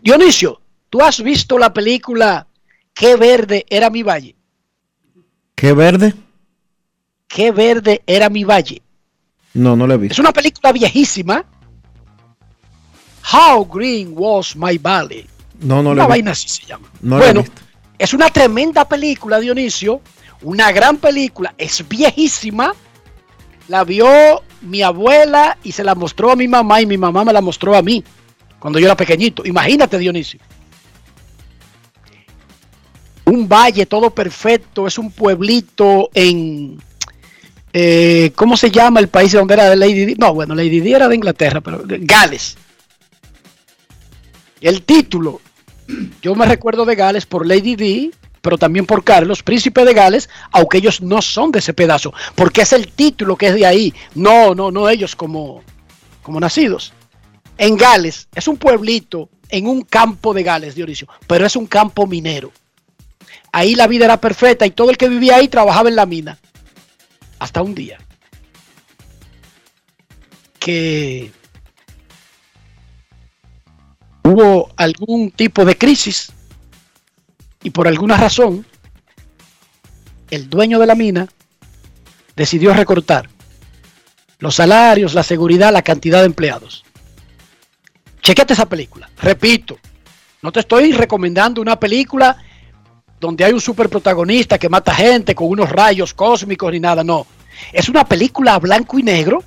Dionisio, ¿tú has visto la película Qué verde era mi valle? ¿Qué verde? Qué verde era mi valle. No, no lo he visto. Es una película viejísima. How Green Was My Valley. No, no una vaina así se llama. No bueno, es una tremenda película, Dionisio. Una gran película. Es viejísima. La vio mi abuela y se la mostró a mi mamá y mi mamá me la mostró a mí cuando yo era pequeñito. Imagínate, Dionisio. Un valle todo perfecto, es un pueblito en... eh, ¿Cómo se llama el país donde era Lady Di? No, bueno, Lady Di era de Inglaterra, pero de Gales. El título, yo me recuerdo de Gales por Lady Di, pero también por Carlos, príncipe de Gales, aunque ellos no son de ese pedazo, porque es el título que es de ahí, no, no, no ellos como, como nacidos. En Gales, es un pueblito en un campo de Gales, Dionisio, pero es un campo minero. Ahí la vida era perfecta y todo el que vivía ahí trabajaba en la mina. Hasta un día. Que hubo algún tipo de crisis y por alguna razón el dueño de la mina decidió recortar los salarios, la seguridad, la cantidad de empleados. Chequete esa película. Repito, no te estoy recomendando una película donde hay un super protagonista que mata gente con unos rayos cósmicos ni nada, no. Es una película blanco y negro.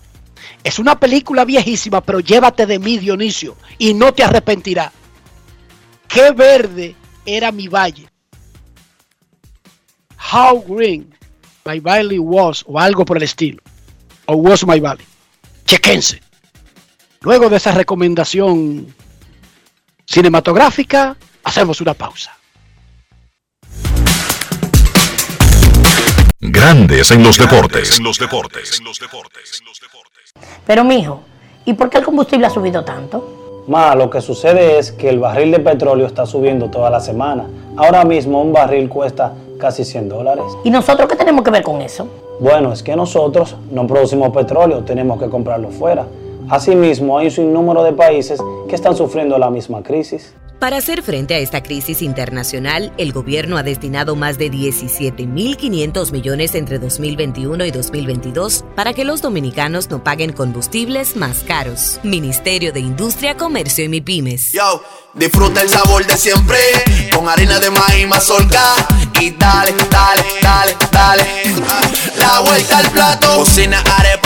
Es una película viejísima, pero llévate de mí, Dionisio, y no te arrepentirás. Qué verde era mi valle. How green my valley was, o algo por el estilo. O was my valley. Chequense. Luego de esa recomendación cinematográfica, hacemos una pausa. Grandes en los deportes. Pero mijo, ¿y por qué el combustible ha subido tanto? Ma, lo que sucede es que el barril de petróleo está subiendo toda la semana. Ahora mismo un barril cuesta casi 100 dólares. ¿Y nosotros qué tenemos que ver con eso? Bueno, es que nosotros no producimos petróleo, tenemos que comprarlo fuera. Asimismo, hay un sinnúmero de países que están sufriendo la misma crisis. Para hacer frente a esta crisis internacional, el gobierno ha destinado más de 17.500 millones entre 2021 y 2022 para que los dominicanos no paguen combustibles más caros. Ministerio de Industria, Comercio y MIPIMES. Yo, disfruta el sabor de siempre con harina de maíz mazorca y dale, dale, dale, dale. La vuelta al plato, cocina arepa,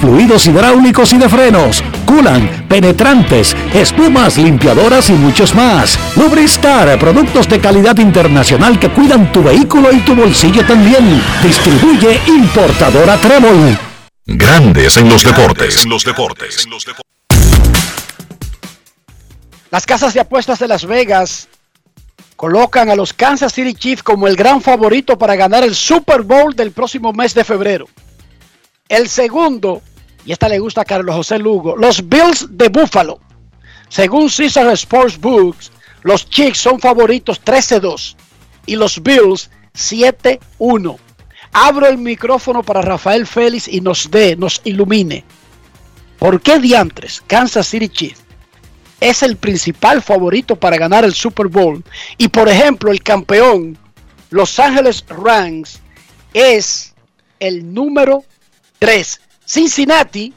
fluidos hidráulicos y de frenos, culan, penetrantes, espumas, limpiadoras y muchos más. Lubristar, productos de calidad internacional que cuidan tu vehículo y tu bolsillo también. Distribuye importadora Trébol. Grandes en los deportes. En los deportes. Las casas de apuestas de Las Vegas colocan a los Kansas City Chiefs como el gran favorito para ganar el Super Bowl del próximo mes de febrero. El segundo, y esta le gusta a Carlos José Lugo, los Bills de Buffalo. Según Caesar Sports Books, los Chiefs son favoritos 13-2 y los Bills 7-1. Abro el micrófono para Rafael Félix y nos dé, nos ilumine. ¿Por qué diantres Kansas City Chiefs es el principal favorito para ganar el Super Bowl? Y por ejemplo, el campeón, Los Ángeles Rams, es el número 3. Cincinnati,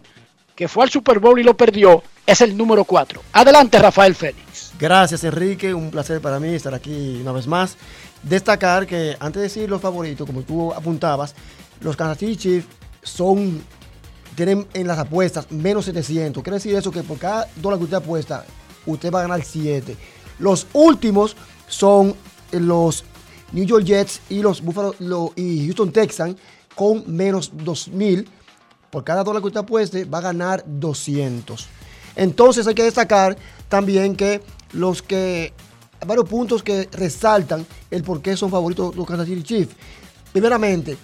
que fue al Super Bowl y lo perdió, es el número 4. Adelante, Rafael Félix. Gracias, Enrique. Un placer para mí estar aquí una vez más. Destacar que antes de decir los favoritos, como tú apuntabas, los Kansas City Chiefs son, tienen en las apuestas menos 700. Quiere decir eso que por cada dólar que usted apuesta, usted va a ganar 7. Los últimos son los New York Jets y los Buffalo lo- y Houston Texans con menos 2000. Por cada dólar que usted apueste, va a ganar 200. Entonces hay que destacar también que los que varios puntos que resaltan el por qué son favoritos los Kansas City Chiefs. Primeramente,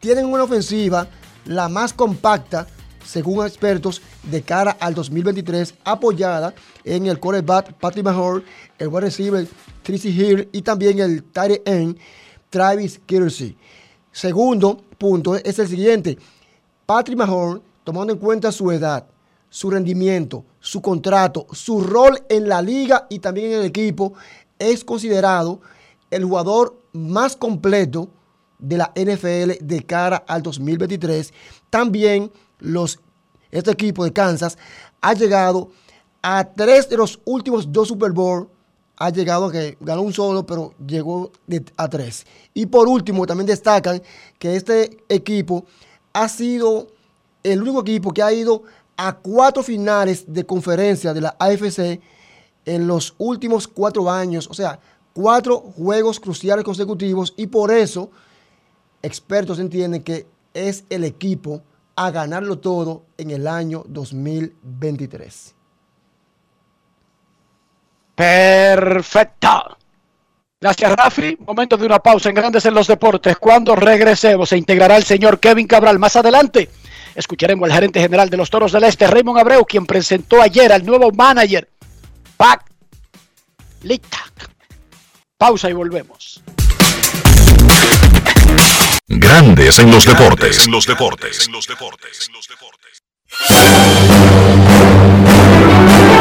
tienen una ofensiva la más compacta, según expertos, de cara al 2023, apoyada en el quarterback Patrick Mahomes, el wide receiver Tracy Hill y también el tight end Travis Kelsey. Segundo punto es el siguiente. Patrick Mahomes, tomando en cuenta su edad, su rendimiento, su contrato, su rol en la liga y también en el equipo, es considerado el jugador más completo de la NFL de cara al 2023. También los, este equipo de Kansas ha llegado a tres de los últimos dos Super Bowl. Ha llegado a que ganó un solo, pero llegó de- a tres. Y por último, también destacan que este equipo ha sido el único equipo que ha ido a cuatro finales de conferencia de la AFC en los últimos cuatro años. O sea, cuatro juegos cruciales consecutivos. Y por eso, expertos entienden que es el equipo a ganarlo todo en el año 2023. Perfecto. Gracias, Rafi. Momento de una pausa en Grandes en los Deportes. Cuando regresemos, se integrará el señor Kevin Cabral. Más adelante, escucharemos al gerente general de los Toros del Este, Raymond Abreu, quien presentó ayer al nuevo manager, Pac Litak. Pausa y volvemos. Grandes en los deportes. En los deportes. En los deportes.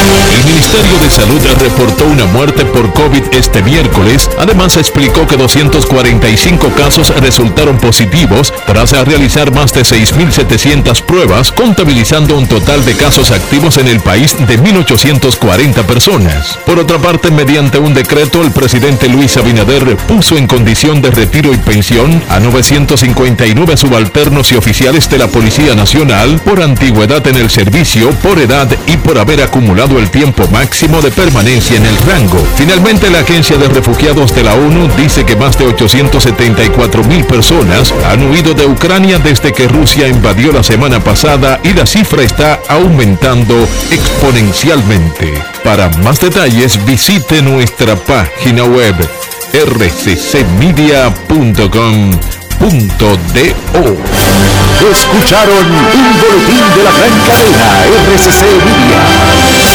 El Ministerio de Salud reportó una muerte por COVID este miércoles. Además, explicó que 245 casos resultaron positivos tras realizar más de 6.700 pruebas, contabilizando un total de casos activos en el país de 1.840 personas. Por otra parte, mediante un decreto, el presidente Luis Abinader puso en condición de retiro y pensión a 959 subalternos y oficiales de la Policía Nacional por antigüedad en el servicio, por edad y por haber acumulado el tiempo máximo de permanencia en el rango. Finalmente, la Agencia de Refugiados de la ONU dice que más de 874 mil personas han huido de Ucrania desde que Rusia invadió la semana pasada y la cifra está aumentando exponencialmente. Para más detalles, visite nuestra página web rccmedia.com.do. Escucharon un boletín de la gran cadena RCC Media.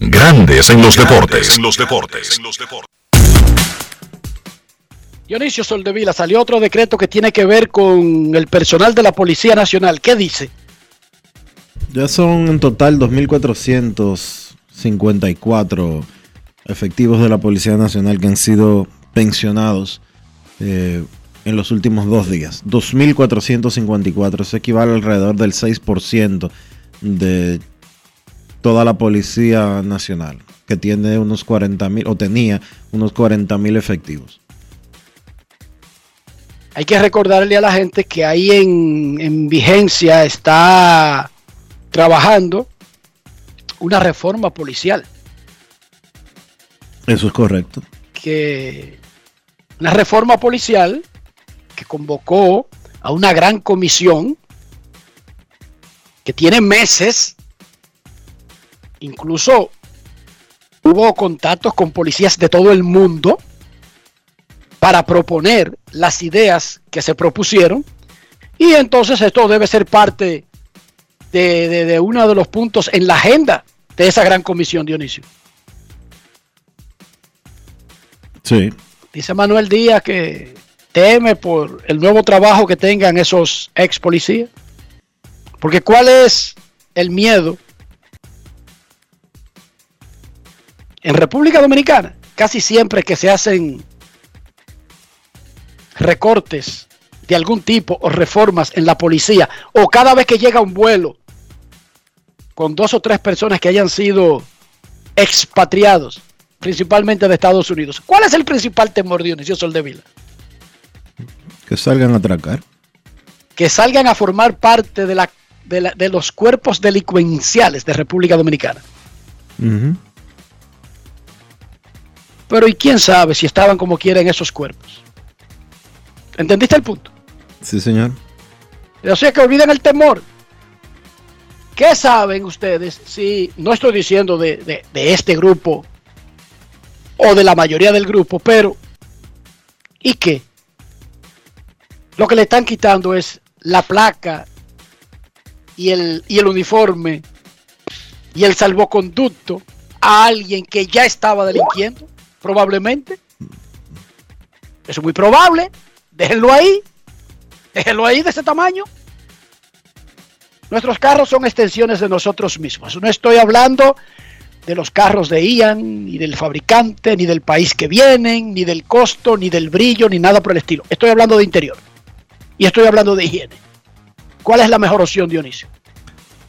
Grandes en los deportes. En los deportes. Dionisio Soldevila, salió otro decreto que tiene que ver con el personal de la Policía Nacional. ¿Qué dice? Ya son en total 2.454 efectivos de la Policía Nacional que han sido pensionados eh, en los últimos dos días. 2.454, eso equivale alrededor del 6% de toda la Policía Nacional, que tiene unos 40.000 o tenía unos 40.000 efectivos. Hay que recordarle a la gente que ahí en, en vigencia está trabajando una reforma policial. Eso es correcto. Que una reforma policial que convocó a una gran comisión que tiene meses, incluso hubo contactos con policías de todo el mundo para proponer las ideas que se propusieron y entonces esto debe ser parte de, de, de uno de los puntos en la agenda de esa gran comisión, Dionisio. Sí. Dice Manuel Díaz que teme por el nuevo trabajo que tengan esos ex policías. Porque ¿cuál es el miedo? En República Dominicana, casi siempre que se hacen recortes de algún tipo o reformas en la policía, o cada vez que llega un vuelo con dos o tres personas que hayan sido expatriados, principalmente de Estados Unidos. ¿Cuál es el principal temor, Dionisio Soldevila? Que salgan a atracar. Que salgan a formar parte de, la, de, la, de los cuerpos delincuenciales de República Dominicana. Uh -huh. Pero ¿y quién sabe si estaban como quieren esos cuerpos? ¿Entendiste el punto? Sí, señor. O sea que olviden el temor. ¿Qué saben ustedes si, no estoy diciendo de, de, de este grupo o de la mayoría del grupo, pero ¿y qué? Lo que le están quitando es la placa y el, y el uniforme y el salvoconducto a alguien que ya estaba delinquiendo, probablemente. Es muy probable. Déjenlo ahí. Déjenlo ahí de ese tamaño. Nuestros carros son extensiones de nosotros mismos. No estoy hablando de los carros de Ian, ni del fabricante, ni del país que vienen, ni del costo, ni del brillo, ni nada por el estilo. Estoy hablando de interior. Y estoy hablando de higiene. ¿Cuál es la mejor opción, Dionisio?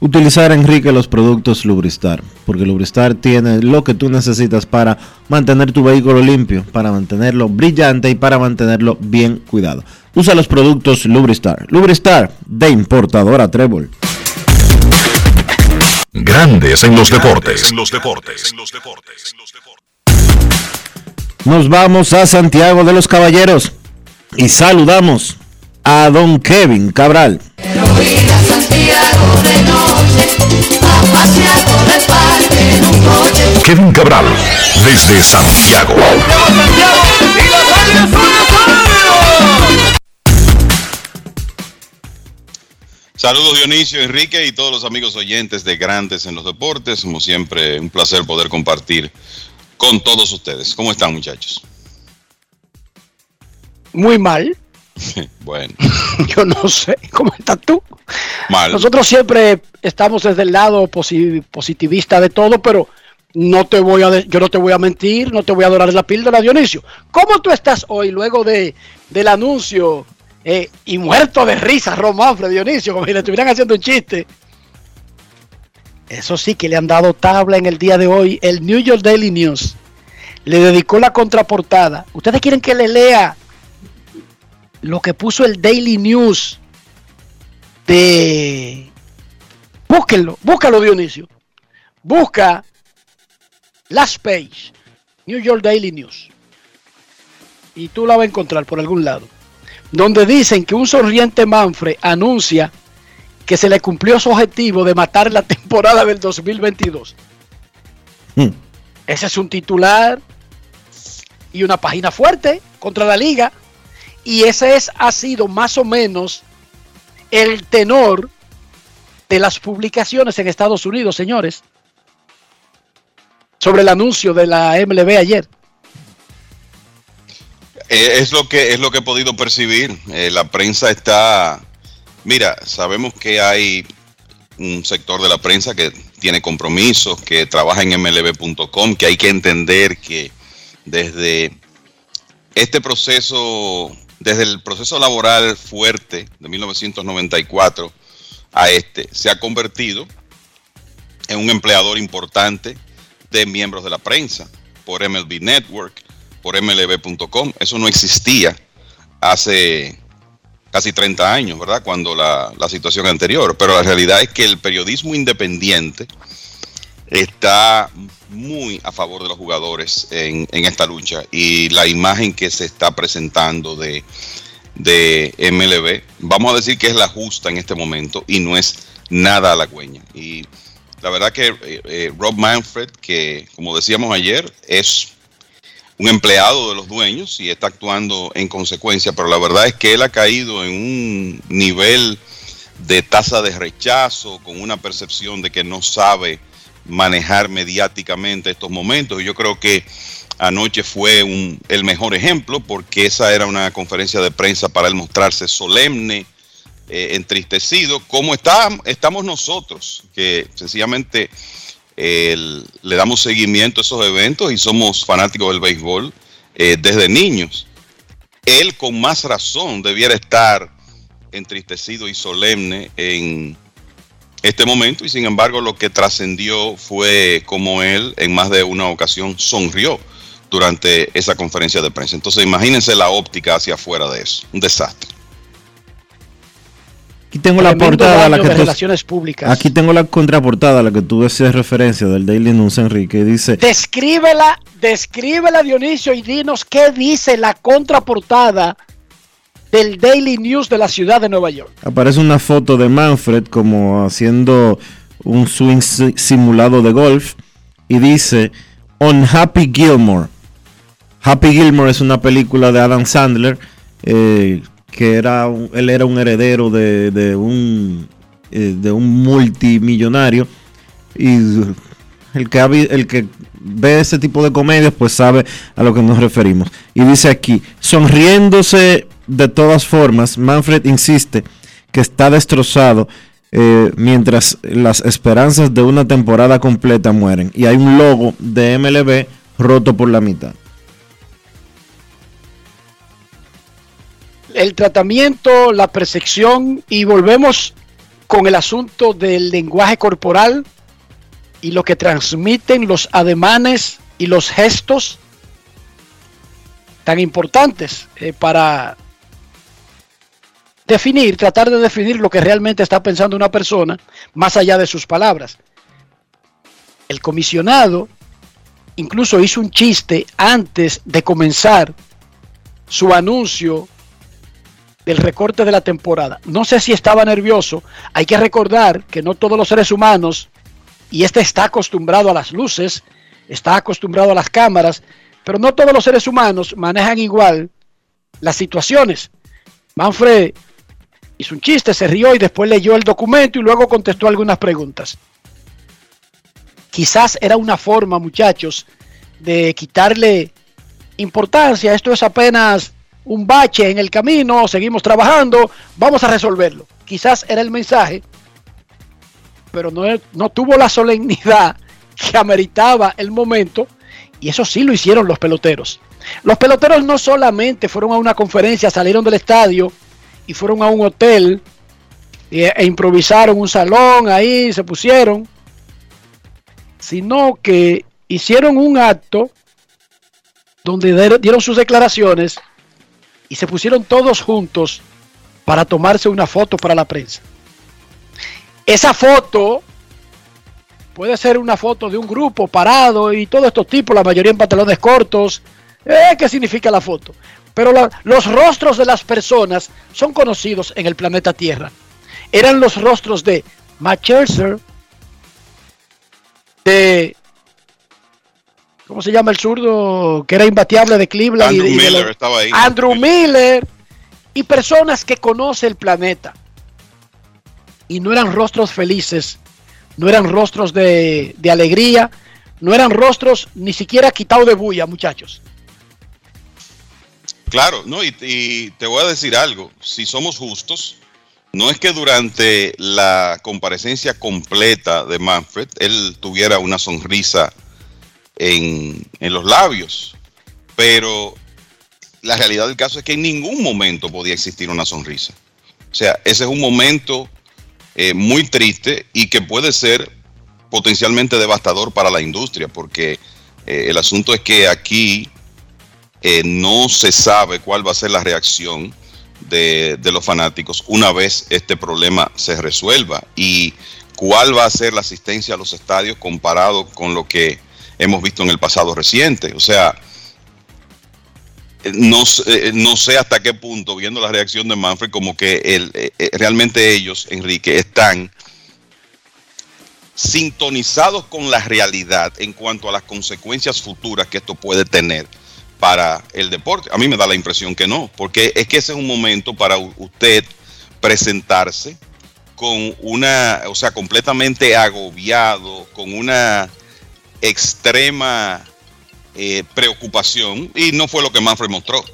Utilizar, Enrique, los productos Lubristar, porque Lubristar tiene lo que tú necesitas para mantener tu vehículo limpio, para mantenerlo brillante y para mantenerlo bien cuidado. Usa los productos Lubristar. Lubristar de importadora Trébol. Grandes en los deportes. En los deportes. Nos vamos a Santiago de los Caballeros y saludamos a don Kevin Cabral. Kevin Cabral, desde Santiago. Saludos Dionisio, Enrique y todos los amigos oyentes de Grandes en los Deportes. Como siempre, un placer poder compartir con todos ustedes. ¿Cómo están muchachos? Muy mal. *laughs* bueno. *laughs* Yo no sé. ¿Cómo estás tú? Mal. Nosotros siempre estamos desde el lado posi- positivista de todo, pero no te voy a yo no te voy a mentir, no te voy a dorar la píldora, Dionisio. ¿Cómo tú estás hoy luego de del anuncio eh, y muerto de risa, Romafre, Dionisio, como si le estuvieran haciendo un chiste? Eso sí que le han dado tabla en el día de hoy. El New York Daily News le dedicó la contraportada. ¿Ustedes quieren que le lea lo que puso el Daily News de... Búsquenlo, búscalo Dionisio. Busca Last Page, New York Daily News. Y tú la vas a encontrar por algún lado. Donde dicen que un sonriente Manfred anuncia que se le cumplió su objetivo de matar la temporada del 2022. Ese es un titular y una página fuerte contra la liga. Y ese es, ha sido más o menos el tenor de las publicaciones en Estados Unidos, señores, sobre el anuncio de la MLB ayer. Eh, es lo que es lo que he podido percibir. Eh, la prensa está, mira, sabemos que hay un sector de la prensa que tiene compromisos, que trabaja en mlb.com, que hay que entender que desde este proceso, desde el proceso laboral fuerte de 1994 a este, se ha convertido en un empleador importante de miembros de la prensa por MLB Network, por MLB.com. Eso no existía hace casi 30 años, ¿verdad? Cuando la, la situación anterior. Pero la realidad es que el periodismo independiente está muy a favor de los jugadores en, en esta lucha y la imagen que se está presentando de, de MLB, vamos a decir que es la justa en este momento y no es nada halagüeña. Y la verdad que eh, eh, Rob Manfred, que como decíamos ayer, es un empleado de los dueños y está actuando en consecuencia, pero la verdad es que él ha caído en un nivel de tasa de rechazo, con una percepción de que no sabe manejar mediáticamente estos momentos. Yo creo que anoche fue un, el mejor ejemplo porque esa era una conferencia de prensa para él mostrarse solemne, eh, entristecido, como está, estamos nosotros, que sencillamente eh, le damos seguimiento a esos eventos y somos fanáticos del béisbol eh, desde niños. Él con más razón debiera estar entristecido y solemne en este momento y sin embargo lo que trascendió fue como él en más de una ocasión sonrió durante esa conferencia de prensa. Entonces imagínense la óptica hacia afuera de eso, un desastre. Aquí tengo la portada a la daño que de tú, relaciones públicas. Aquí tengo la contraportada a la que tú haces referencia del Daily News, Enrique. Dice, Descríbela, descríbela Dionisio y dinos qué dice la contraportada del Daily News de la ciudad de Nueva York. aparece una foto de Manfred como haciendo un swing si- simulado de golf y dice, On Happy Gilmore. Happy Gilmore es una película de Adam Sandler eh, que era él era un heredero de, un eh, de un multimillonario y el que, el que ve ese tipo de comedias pues sabe a lo que nos referimos. Y dice aquí, sonriéndose de todas formas, Manfred insiste que está destrozado eh, mientras las esperanzas de una temporada completa mueren. Y hay un logo de MLB roto por la mitad. El tratamiento, la percepción y volvemos con el asunto del lenguaje corporal y lo que transmiten los ademanes y los gestos tan importantes eh, para definir, tratar de definir lo que realmente está pensando una persona más allá de sus palabras. El comisionado incluso hizo un chiste antes de comenzar su anuncio del recorte de la temporada. No sé si estaba nervioso. Hay que recordar que no todos los seres humanos, y este está acostumbrado a las luces, está acostumbrado a las cámaras, pero no todos los seres humanos manejan igual las situaciones. Manfred hizo un chiste, se rió y después leyó el documento y luego contestó algunas preguntas. Quizás era una forma, muchachos, de quitarle importancia. Esto es apenas un bache en el camino, seguimos trabajando, vamos a resolverlo. Quizás era el mensaje, pero no, no tuvo la solemnidad que ameritaba el momento y eso sí lo hicieron los peloteros. Los peloteros no solamente fueron a una conferencia, salieron del estadio y fueron a un hotel e, e improvisaron un salón ahí, se pusieron, sino que hicieron un acto donde dieron sus declaraciones y se pusieron todos juntos para tomarse una foto para la prensa. Esa foto puede ser una foto de un grupo parado y todos estos tipos, la mayoría en pantalones cortos. Eh, ¿Qué significa la foto? Pero los rostros de las personas son conocidos en el planeta Tierra. Eran los rostros de Matt Scherzer, de ¿cómo se llama el zurdo? Que era imbateable de Cleveland. Andrew y, Miller estaba ahí. Andrew Miller. Y personas que conoce el planeta. Y no eran rostros felices, no eran rostros de, de alegría, no eran rostros ni siquiera quitados de bulla, muchachos. Claro, no, y, te voy a decir algo, si somos justos, no es que durante la comparecencia completa de Manfred él tuviera una sonrisa en, en, los labios, pero la realidad del caso es que en ningún momento podía existir una sonrisa. O sea, ese es un momento eh, muy triste y que puede ser potencialmente devastador para la industria, porque eh, el asunto es que aquí eh, no se sabe cuál va a ser la reacción de, los fanáticos una vez este problema se resuelva y cuál va a ser la asistencia a los estadios comparado con lo que hemos visto en el pasado reciente. O sea, no, no sé hasta qué punto, viendo la reacción de Manfred, como que eh, realmente ellos, Enrique, están sintonizados con la realidad en cuanto a las consecuencias futuras que esto puede tener para el deporte. A mí me da la impresión que no, porque es que ese es un momento para usted presentarse con una, o sea, completamente agobiado, con una extrema eh, preocupación y no fue lo que Manfred mostró.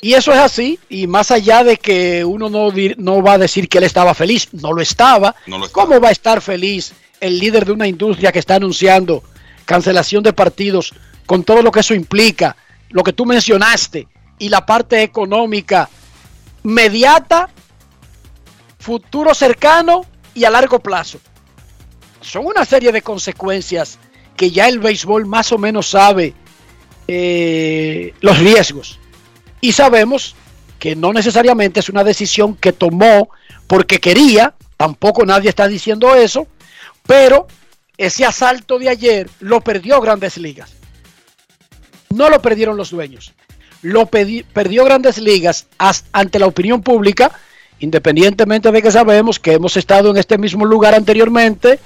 Y eso es así, y más allá de que uno no, no va a decir que él estaba feliz, no lo, estaba. no lo estaba. ¿Cómo va a estar feliz el líder de una industria que está anunciando cancelación de partidos con todo lo que eso implica, lo que tú mencionaste, y la parte económica mediata, futuro cercano y a largo plazo? Son una serie de consecuencias que ya el béisbol más o menos sabe eh, los riesgos. Y sabemos que no necesariamente es una decisión que tomó porque quería, tampoco nadie está diciendo eso, pero ese asalto de ayer lo perdió Grandes Ligas. No lo perdieron los dueños, lo perdió Grandes Ligas ante la opinión pública, independientemente de que sabemos que hemos estado en este mismo lugar anteriormente,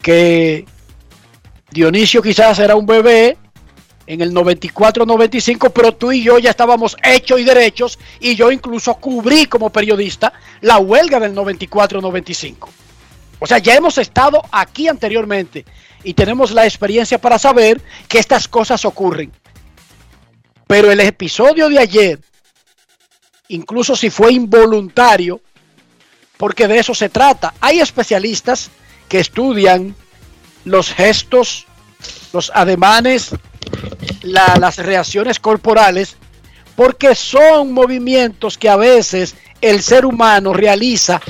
que Dionisio quizás era un bebé en el 94-95, pero tú y yo ya estábamos hechos y derechos y yo incluso cubrí como periodista la huelga del 94-95. O sea, ya hemos estado aquí anteriormente y tenemos la experiencia para saber que estas cosas ocurren. Pero el episodio de ayer, incluso si fue involuntario, porque de eso se trata, hay especialistas que estudian los gestos, los ademanes, la, las reacciones corporales, porque son movimientos que a veces el ser humano realiza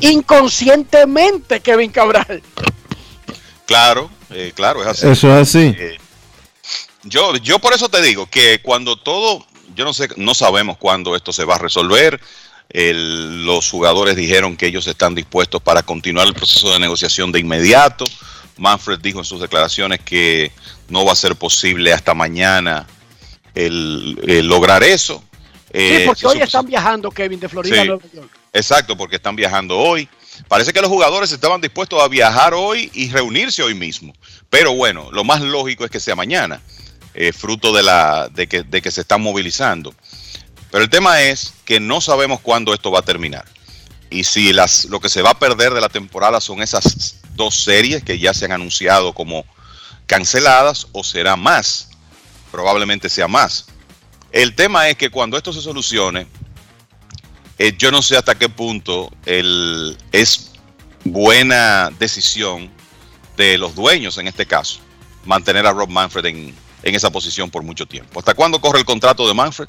inconscientemente, Kevin Cabral. Claro, eh, claro, es así. Eso es así. Eh, yo, yo por eso te digo que cuando todo, yo no sé, no sabemos cuándo esto se va a resolver. El, los jugadores dijeron que ellos están dispuestos para continuar el proceso de negociación de inmediato. Manfred dijo en sus declaraciones que no va a ser posible hasta mañana el, el lograr eso. Sí, eh, porque hoy están viajando, Kevin, de Florida sí, a Nueva York. Exacto, porque están viajando hoy. Parece que los jugadores estaban dispuestos a viajar hoy y reunirse hoy mismo. Pero bueno, lo más lógico es que sea mañana, eh, fruto de, la, de, que, de que se están movilizando. Pero el tema es que no sabemos cuándo esto va a terminar. Y si las, lo que se va a perder de la temporada son esas dos series que ya se han anunciado como canceladas o será más. Probablemente sea más. El tema es que cuando esto se solucione, eh, yo no sé hasta qué punto es buena decisión de los dueños en este caso mantener a Rob Manfred en, en esa posición por mucho tiempo. ¿Hasta cuándo corre el contrato de Manfred?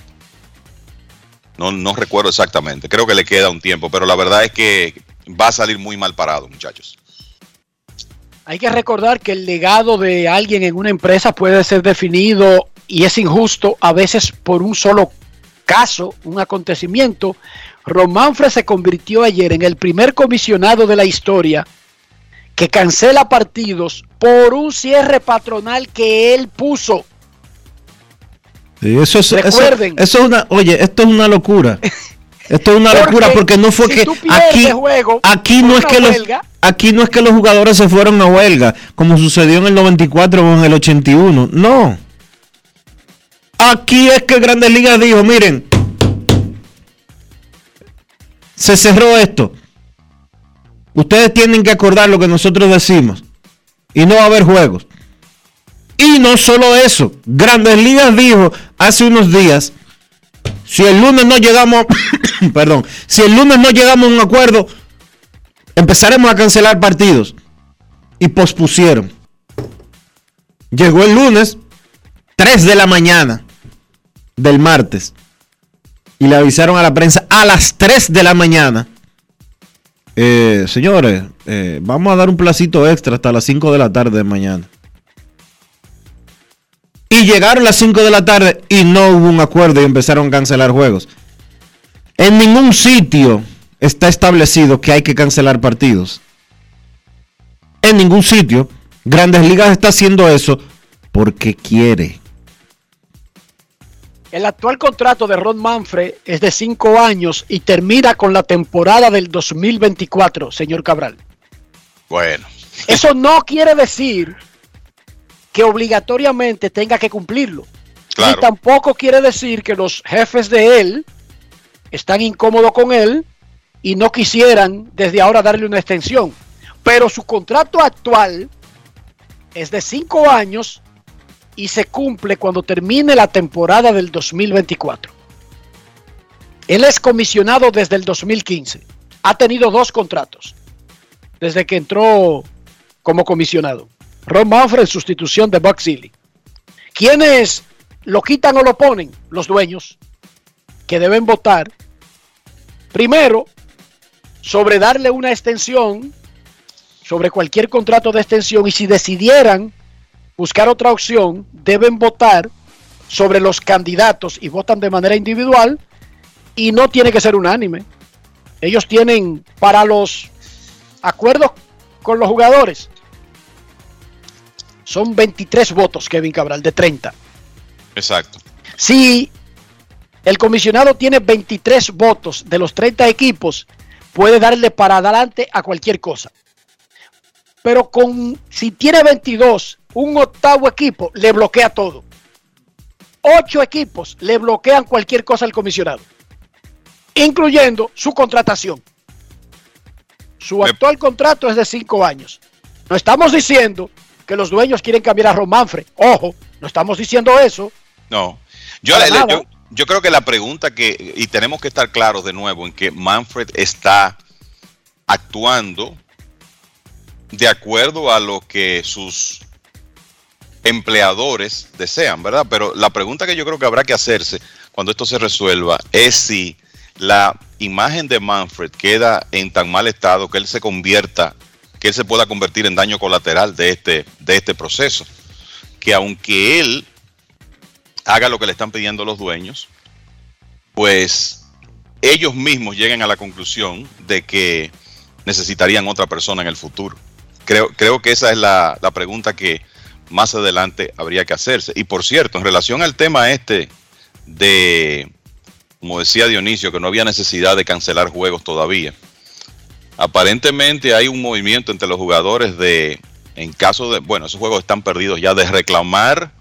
No, recuerdo exactamente. Creo que le queda un tiempo, pero la verdad es que va a salir muy mal parado, muchachos. Hay que recordar que el legado de alguien en una empresa puede ser definido y es injusto a veces por un solo caso, un acontecimiento. Manfred se convirtió ayer en el primer comisionado de la historia que cancela partidos por un cierre patronal que él puso. Sí, eso es, Recuerden. eso es una, oye, esto es una locura. *laughs* Esto es una locura porque no fue si que aquí, juego aquí no es que los aquí no es que los jugadores se fueron a huelga como sucedió en el 94 o en el 81. No. Aquí es que Grandes Ligas dijo, miren, se cerró esto. Ustedes tienen que acordar lo que nosotros decimos y no va a haber juegos. Y no solo eso, Grandes Ligas dijo hace unos días, si el lunes no llegamos, *coughs* perdón, si el lunes no llegamos a un acuerdo, empezaremos a cancelar partidos. Y pospusieron. Llegó el lunes, 3 de la mañana del martes. Y le avisaron a la prensa a las 3 de la mañana. Eh, señores, eh, vamos a dar un placito extra hasta las 5 de la tarde de mañana. Y llegaron las 5 de la tarde y no hubo un acuerdo y empezaron a cancelar juegos. En ningún sitio está establecido que hay que cancelar partidos. En ningún sitio. Grandes Ligas está haciendo eso porque quiere. El actual contrato de Ron Manfred es de cinco años y termina con la temporada del 2024, señor Cabral. Bueno, Eso no quiere decir que obligatoriamente tenga que cumplirlo. Claro. Ni tampoco quiere decir que los jefes de él están incómodos con él y no quisieran desde ahora darle una extensión. Pero su contrato actual es de cinco años y se cumple cuando termine la temporada del 2024. Él es comisionado desde el 2015. Ha tenido dos contratos desde que entró como comisionado. Ron Manfred en sustitución de Buck Seeley. ¿Quiénes lo quitan o lo ponen? Los dueños, que deben votar primero sobre darle una extensión, sobre cualquier contrato de extensión, y si decidieran buscar otra opción, deben votar sobre los candidatos y votan de manera individual y no tiene que ser unánime. Ellos tienen para los acuerdos con los jugadores. Son 23 votos, Kevin Cabral, de 30. exacto. Si el comisionado tiene 23 votos de los 30 equipos, puede darle para adelante a cualquier cosa. Pero con si tiene 22, un octavo equipo le bloquea todo. Ocho equipos le bloquean cualquier cosa al comisionado, incluyendo su contratación. Su actual contrato es de cinco años. No estamos diciendo que los dueños quieren cambiar a Ron Manfred. Ojo, no estamos diciendo eso. No. Le- yo creo que la pregunta que, y tenemos que estar claros de nuevo en que Manfred está actuando de acuerdo a lo que sus empleadores desean, ¿verdad? Pero la pregunta que yo creo que habrá que hacerse cuando esto se resuelva es si la imagen de Manfred queda en tan mal estado que él se convierta, que él se pueda convertir en daño colateral de este, de este proceso. Que aunque él haga lo que le están pidiendo los dueños, pues ellos mismos lleguen a la conclusión de que necesitarían otra persona en el futuro. Creo, creo que esa es la, la pregunta que más adelante habría que hacerse. Y por cierto, en relación al tema este de, como decía Dionisio, que no había necesidad de cancelar juegos todavía. Aparentemente hay un movimiento entre los jugadores de, en caso de, bueno, esos juegos están perdidos ya, de reclamar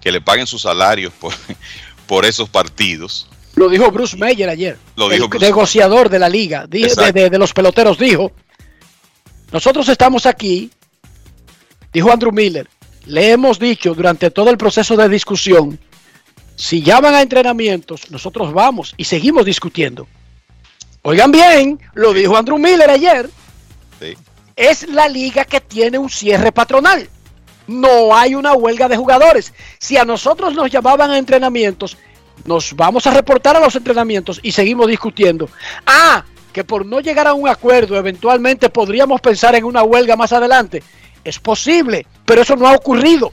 que le paguen sus salarios por, *laughs* por esos partidos. Lo dijo Bruce Meyer ayer. Lo dijo el Bruce negociador de la liga, de los peloteros, dijo, nosotros estamos aquí, dijo Andrew Miller, le hemos dicho durante todo el proceso de discusión, si llaman a entrenamientos, nosotros vamos y seguimos discutiendo. Oigan bien, lo dijo Andrew Miller ayer, Sí. es la liga que tiene un cierre patronal. No hay una huelga de jugadores. Si a nosotros nos llamaban a entrenamientos, nos vamos a reportar a los entrenamientos y seguimos discutiendo. Ah, que por no llegar a un acuerdo, eventualmente podríamos pensar en una huelga más adelante. Es posible, pero eso no ha ocurrido.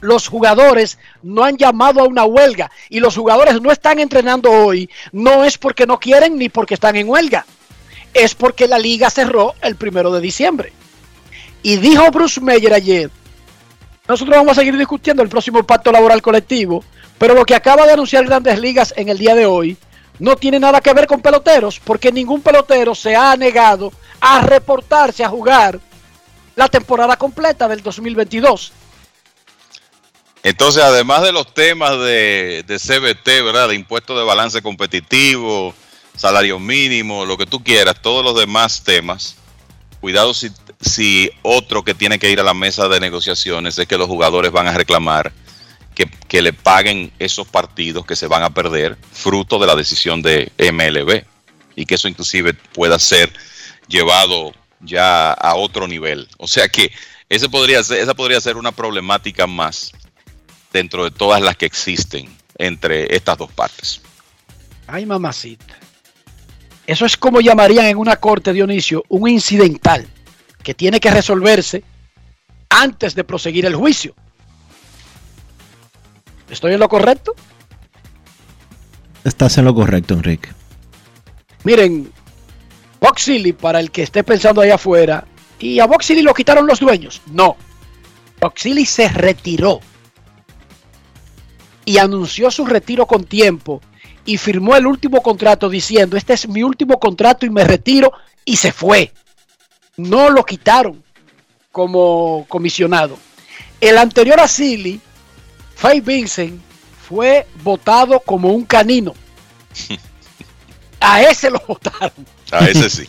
Los jugadores no han llamado a una huelga y los jugadores no están entrenando hoy. No es porque no quieren ni porque están en huelga es porque la liga cerró el primero de diciembre. Y dijo Bruce Meyer ayer, nosotros vamos a seguir discutiendo el próximo pacto laboral colectivo, pero lo que acaba de anunciar Grandes Ligas en el día de hoy no tiene nada que ver con peloteros, porque ningún pelotero se ha negado a reportarse a jugar la temporada completa del 2022. Entonces, además de los temas de, CBT, ¿verdad? De impuesto de balance competitivo, salario mínimo, lo que tú quieras, todos los demás temas, cuidado si, si otro que tiene que ir a la mesa de negociaciones es que los jugadores van a reclamar que, que le paguen esos partidos que se van a perder fruto de la decisión de MLB y que eso inclusive pueda ser llevado ya a otro nivel. O sea que ese podría ser, esa podría ser una problemática más dentro de todas las que existen entre estas dos partes. Ay, mamacita. Eso es como llamarían en una corte, Dionisio, un incidental que tiene que resolverse antes de proseguir el juicio. ¿Estoy en lo correcto? Estás en lo correcto, Enrique. Miren, Box Silly, para el que esté pensando ahí afuera, ¿y a Box Silly lo quitaron los dueños? No. Box Silly se retiró y anunció su retiro con tiempo y firmó el último contrato diciendo, este es mi último contrato y me retiro y se fue. No lo quitaron como comisionado. El anterior a Silly, Faye Vincent, fue votado como un canino. *laughs* A ese lo votaron. A ese sí.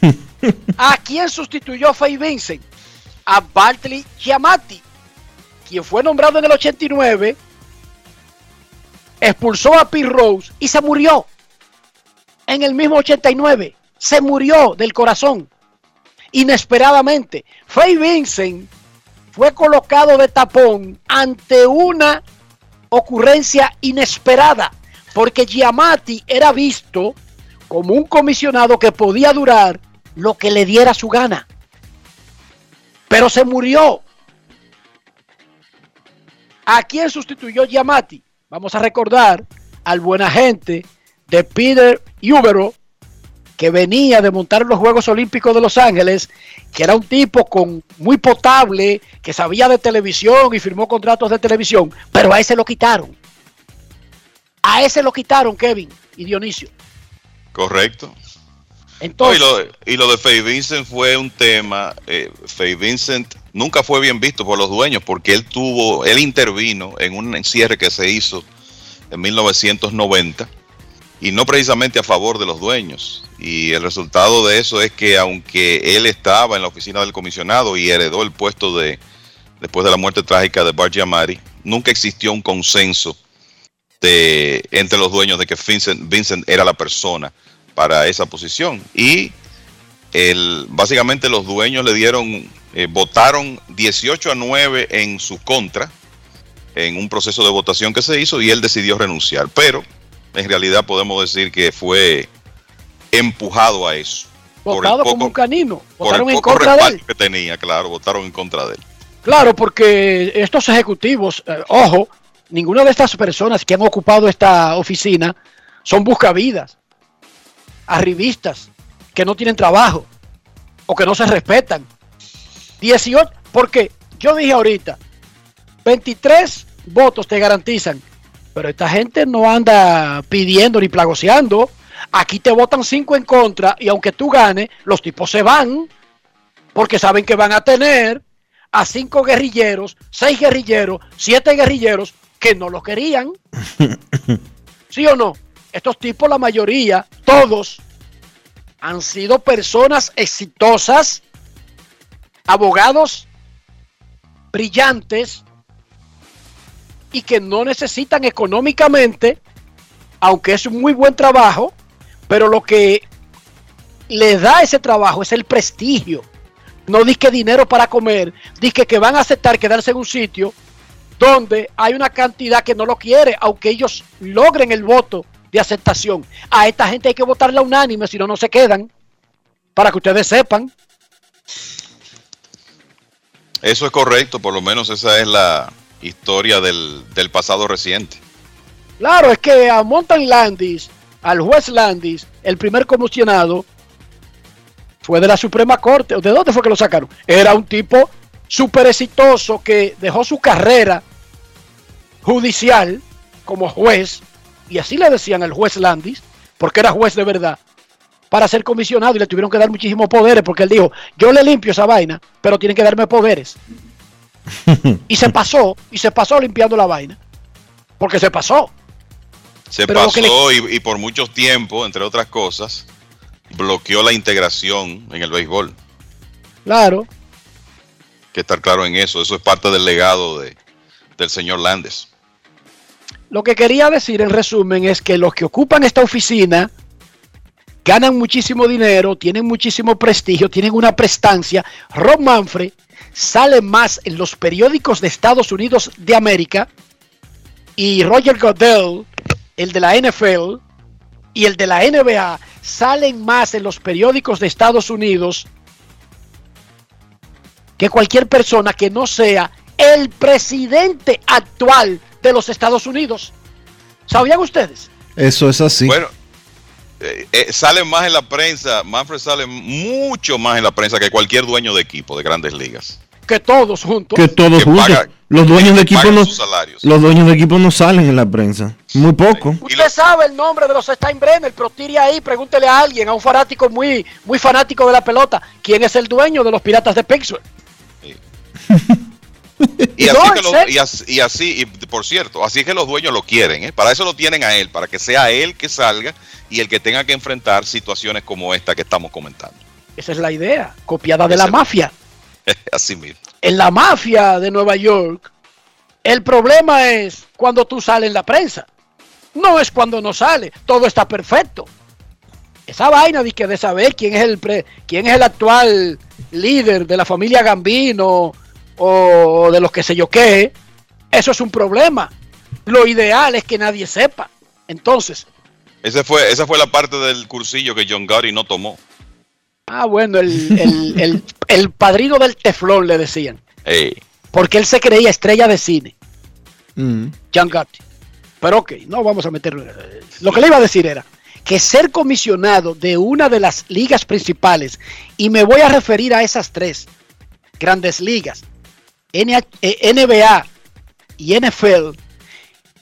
*laughs* ¿A quién sustituyó a Faye Vincent? A Bartley Giamatti, quien fue nombrado en el 89, expulsó a Pete Rose y se murió. En el mismo 89, se murió del corazón. Inesperadamente. Faye Vincent fue colocado de tapón ante una ocurrencia inesperada, porque Giamatti era visto como un comisionado que podía durar lo que le diera su gana. Pero se murió. ¿A quién sustituyó Giamatti? Vamos a recordar al buen agente de Peter Ubero, que venía de montar los Juegos Olímpicos de Los Ángeles, que era un tipo con muy potable, que sabía de televisión y firmó contratos de televisión, pero a ese lo quitaron. A ese lo quitaron, Kevin y Dionisio. Correcto. Entonces, No, y, lo, y lo de Faye Vincent fue un tema. Eh, Faye Vincent nunca fue bien visto por los dueños porque él tuvo, él intervino en un encierre que se hizo en 1990 y no precisamente a favor de los dueños. Y el resultado de eso es que aunque él estaba en la oficina del comisionado y heredó el puesto de después de la muerte trágica de Bart Giamatti, nunca existió un consenso de, entre los dueños de que Vincent, Vincent era la persona para esa posición. Y el, básicamente los dueños le dieron, eh, votaron 18 a 9 en su contra en un proceso de votación que se hizo y él decidió renunciar. Pero en realidad podemos decir que fue empujado a eso. votado como un canino. por Votaron el en poco contra de él. que tenía, claro, votaron en contra de él. Claro, porque estos ejecutivos, eh, ojo, ninguna de estas personas que han ocupado esta oficina son buscavidas, arribistas, que no tienen trabajo o que no se respetan. 18, porque yo dije ahorita, 23 votos te garantizan, pero esta gente no anda pidiendo ni plagoseando. Aquí te votan 5 en contra y aunque tú ganes, los tipos se van porque saben que van a tener a cinco guerrilleros, seis guerrilleros, siete guerrilleros que no lo querían. *laughs* ¿Sí o no? Estos tipos, la mayoría, todos, han sido personas exitosas, abogados brillantes y que no necesitan económicamente, aunque es un muy buen trabajo, pero lo que les da ese trabajo es el prestigio. No que dinero para comer, dice que van a aceptar quedarse en un sitio donde hay una cantidad que no lo quiere, aunque ellos logren el voto de aceptación. A esta gente hay que votarla unánime, si no, no se quedan. Para que ustedes sepan. Eso es correcto, por lo menos esa es la historia del, del pasado reciente. Claro, es que a Montan Landis, al juez Landis, el primer comisionado, fue de la Suprema Corte. ¿De dónde fue que lo sacaron? Era un tipo súper exitoso que dejó su carrera judicial como juez, y así le decían al juez Landis, porque era juez de verdad, para ser comisionado y le tuvieron que dar muchísimos poderes, porque él dijo, yo le limpio esa vaina, pero tienen que darme poderes. *laughs* y se pasó, y se pasó limpiando la vaina, porque se pasó. Se pasó y, y por mucho tiempo, entre otras cosas, bloqueó la integración en el béisbol. Claro. Que estar claro en eso. Eso es parte del legado de, del señor Landes. Lo que quería decir en resumen es que los que ocupan esta oficina ganan muchísimo dinero, tienen muchísimo prestigio, tienen una prestancia. Rob Manfred sale más en los periódicos de Estados Unidos de América y Roger Goodell, el de la NFL y el de la NBA, salen más en los periódicos de Estados Unidos que cualquier persona que no sea el presidente actual de los Estados Unidos. ¿Sabían ustedes? Eso es así. Bueno, eh, eh, sale más en la prensa, Manfred sale mucho más en la prensa que cualquier dueño de equipo de grandes ligas. Que todos juntos. Que todos Que juntos. paga- los dueños de equipo no, los dueños de equipo no salen en la prensa. Muy poco. Usted sabe el nombre de los Steinbrenner, pero tire ahí, pregúntele a alguien, a un fanático muy, muy fanático de la pelota, quién es el dueño de los Piratas de Pittsburgh. *laughs* Y así, que y así, y así, y por cierto, así es que los dueños lo quieren, ¿eh? para eso lo tienen a él, para que sea él que salga y el que tenga que enfrentar situaciones como esta que estamos comentando. Esa es la idea, copiada de la mafia. *laughs* así mismo. En la mafia de Nueva York, el problema es cuando tú sales en la prensa. No es cuando no sale, todo está perfecto. Esa vaina de que de saber quién es el pre- quién es el actual líder de la familia Gambino o de los que sé yo qué, eso es un problema. Lo ideal es que nadie sepa. Entonces, Ese fue, esa fue la parte del cursillo que John Gotti no tomó. ah bueno, el, el- el- el padrino del teflón le decían, Ey, porque él se creía estrella de cine. Mm. John Gotti. Pero ok, no vamos a meterlo. Lo que le iba a decir era que ser comisionado de una de las ligas principales, y me voy a referir a esas tres grandes ligas, NBA y NFL,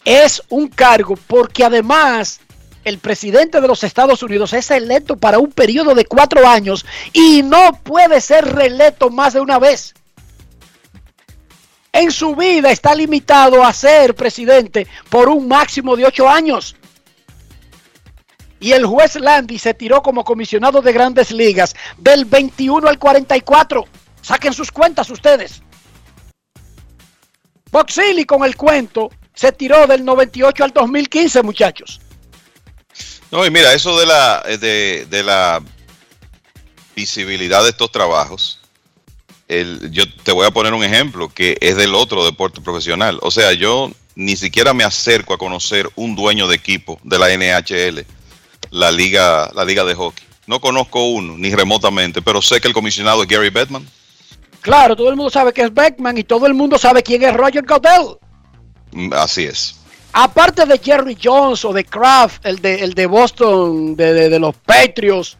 es un cargo porque además el presidente de los Estados Unidos es electo para un periodo de cuatro años y no puede ser reelecto más de una vez en su vida está limitado a ser presidente por un máximo de ocho años. Y el juez Landy se tiró como comisionado de grandes ligas del 21 al 44. Saquen sus cuentas ustedes. Boxili con el cuento se tiró del 98 al 2015, muchachos. No, y mira, eso de la, eh, de, de la visibilidad de estos trabajos, el, yo te voy a poner un ejemplo que es del otro deporte profesional. O sea, yo ni siquiera me acerco a conocer un dueño de equipo de la NHL, la liga, la liga de hockey. No conozco uno, ni remotamente, pero sé que el comisionado es Gary Bettman. Claro, todo el mundo sabe que es Beckman y todo el mundo sabe quién es Roger Goodell. Mm, Así es. Aparte de Jerry Jones o de Kraft, el de, el de Boston, de, de- de los Patriots,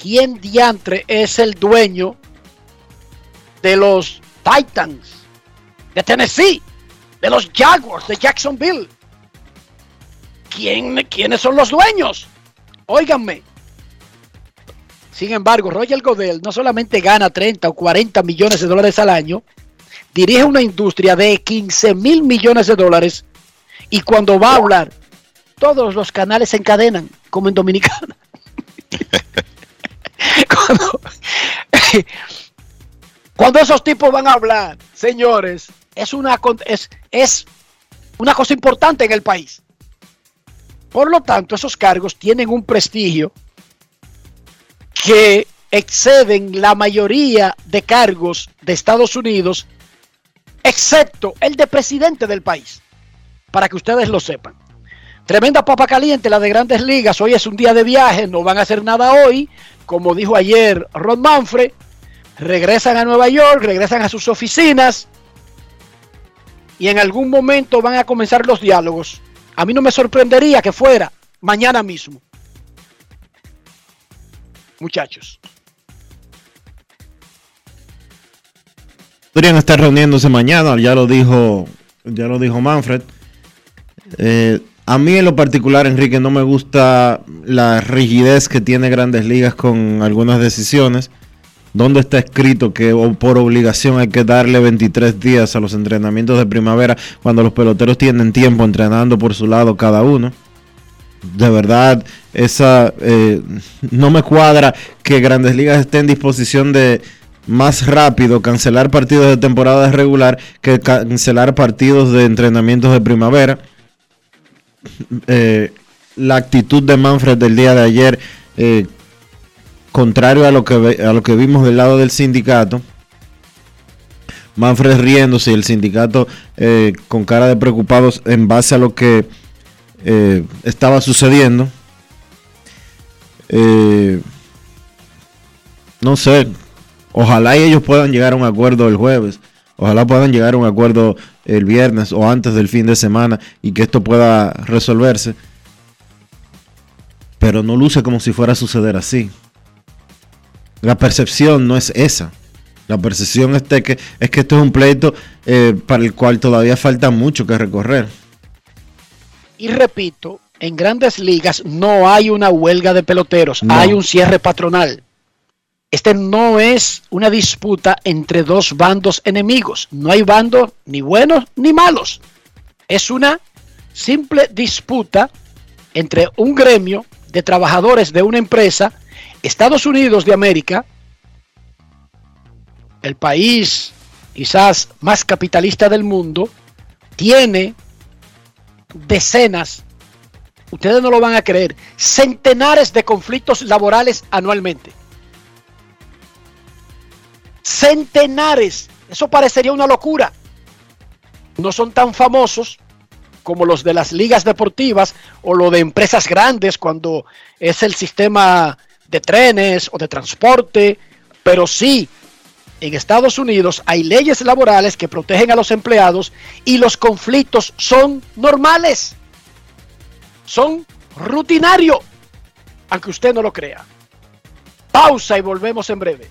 ¿quién diantre es el dueño de los Titans, de Tennessee, de los Jaguars, de Jacksonville? ¿Quién, ¿Quiénes son los dueños? Óiganme. Sin embargo, Roger Goodell no solamente gana 30 o 40 millones de dólares al año, dirige una industria de 15 mil millones de dólares y cuando va a hablar, todos los canales se encadenan, como en Dominicana. *laughs* cuando, *laughs* cuando esos tipos van a hablar, señores, es una, es, es una cosa importante en el país. Por lo tanto, esos cargos tienen un prestigio que exceden la mayoría de cargos de Estados Unidos, excepto el de presidente del país, para que ustedes lo sepan. Tremenda papa caliente la de grandes ligas, hoy es un día de viaje, no van a hacer nada hoy, como dijo ayer Ron Manfred, regresan a Nueva York, regresan a sus oficinas y en algún momento van a comenzar los diálogos. A mí no me sorprendería que fuera mañana mismo. Muchachos. Podrían estar reuniéndose mañana, ya lo dijo, ya lo dijo Manfred. Eh, a mí en lo particular, Enrique, no me gusta la rigidez que tiene Grandes Ligas con algunas decisiones. ¿Dónde está escrito que por obligación hay que darle 23 días a los entrenamientos de primavera cuando los peloteros tienen tiempo entrenando por su lado cada uno? De verdad, esa eh, no me cuadra que Grandes Ligas esté en disposición de más rápido cancelar partidos de temporada regular que cancelar partidos de entrenamientos de primavera. Eh, la actitud de Manfred del día de ayer, eh, contrario a lo, que, a lo que vimos del lado del sindicato, Manfred riéndose y el sindicato eh, con cara de preocupados en base a lo que estaba sucediendo. No sé, Ojalá y ellos puedan llegar a un acuerdo el jueves. Ojalá puedan llegar a un acuerdo el viernes o antes del fin de semana y que esto pueda resolverse. Pero no luce como si fuera a suceder así. La percepción no es esa. La percepción es, que, es que esto es un pleito eh, para el cual todavía falta mucho que recorrer. Y repito, en grandes ligas no hay una huelga de peloteros, hay un cierre patronal. Este no es una disputa entre dos bandos enemigos. No hay bandos ni buenos ni malos. Es una simple disputa entre un gremio de trabajadores de una empresa, Estados Unidos de América, el país quizás más capitalista del mundo, tiene decenas, ustedes no lo van a creer, centenares de conflictos laborales anualmente centenares. Eso parecería una locura. No son tan famosos como los de las ligas deportivas o lo de empresas grandes cuando es el sistema de trenes o de transporte, pero sí, en Estados Unidos hay leyes laborales que protegen a los empleados y los conflictos son normales, son rutinarios, aunque usted no lo crea. Pausa y volvemos en breve.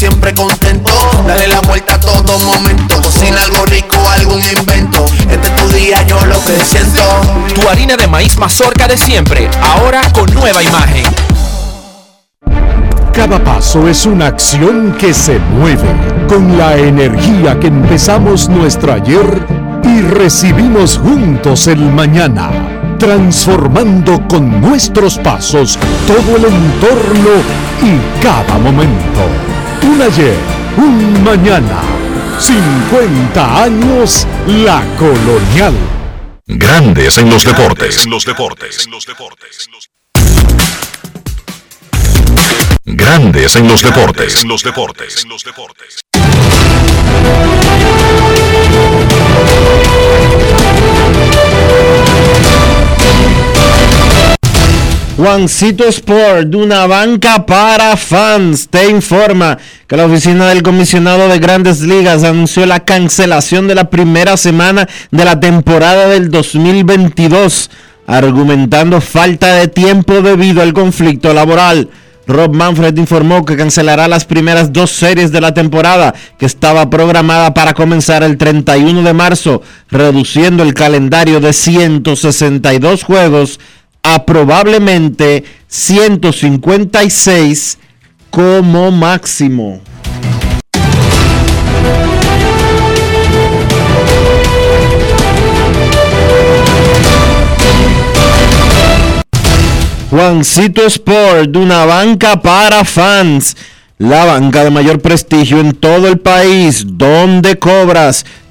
siempre contento. Dale la vuelta a todo momento. Cocina algo rico, algún invento. Este es tu día, yo lo que siento. Tu harina de maíz mazorca de siempre, ahora con nueva imagen. Cada paso es una acción que se mueve con la energía que empezamos nuestro ayer y recibimos juntos el mañana transformando con nuestros pasos todo el entorno y cada momento. Un ayer, un mañana, 50 años la colonial. Grandes en los deportes. En los deportes. Grandes en los deportes. En los deportes. En los deportes. Juancito Sport, una banca para fans, te informa que la oficina del comisionado de grandes ligas anunció la cancelación de la primera semana de la temporada del 2022, argumentando falta de tiempo debido al conflicto laboral. Rob Manfred informó que cancelará las primeras dos series de la temporada que estaba programada para comenzar el 31 de marzo, reduciendo el calendario de 162 juegos a probablemente 156 como máximo. Juancito Sport, una banca para fans. La banca de mayor prestigio en todo el país, donde cobras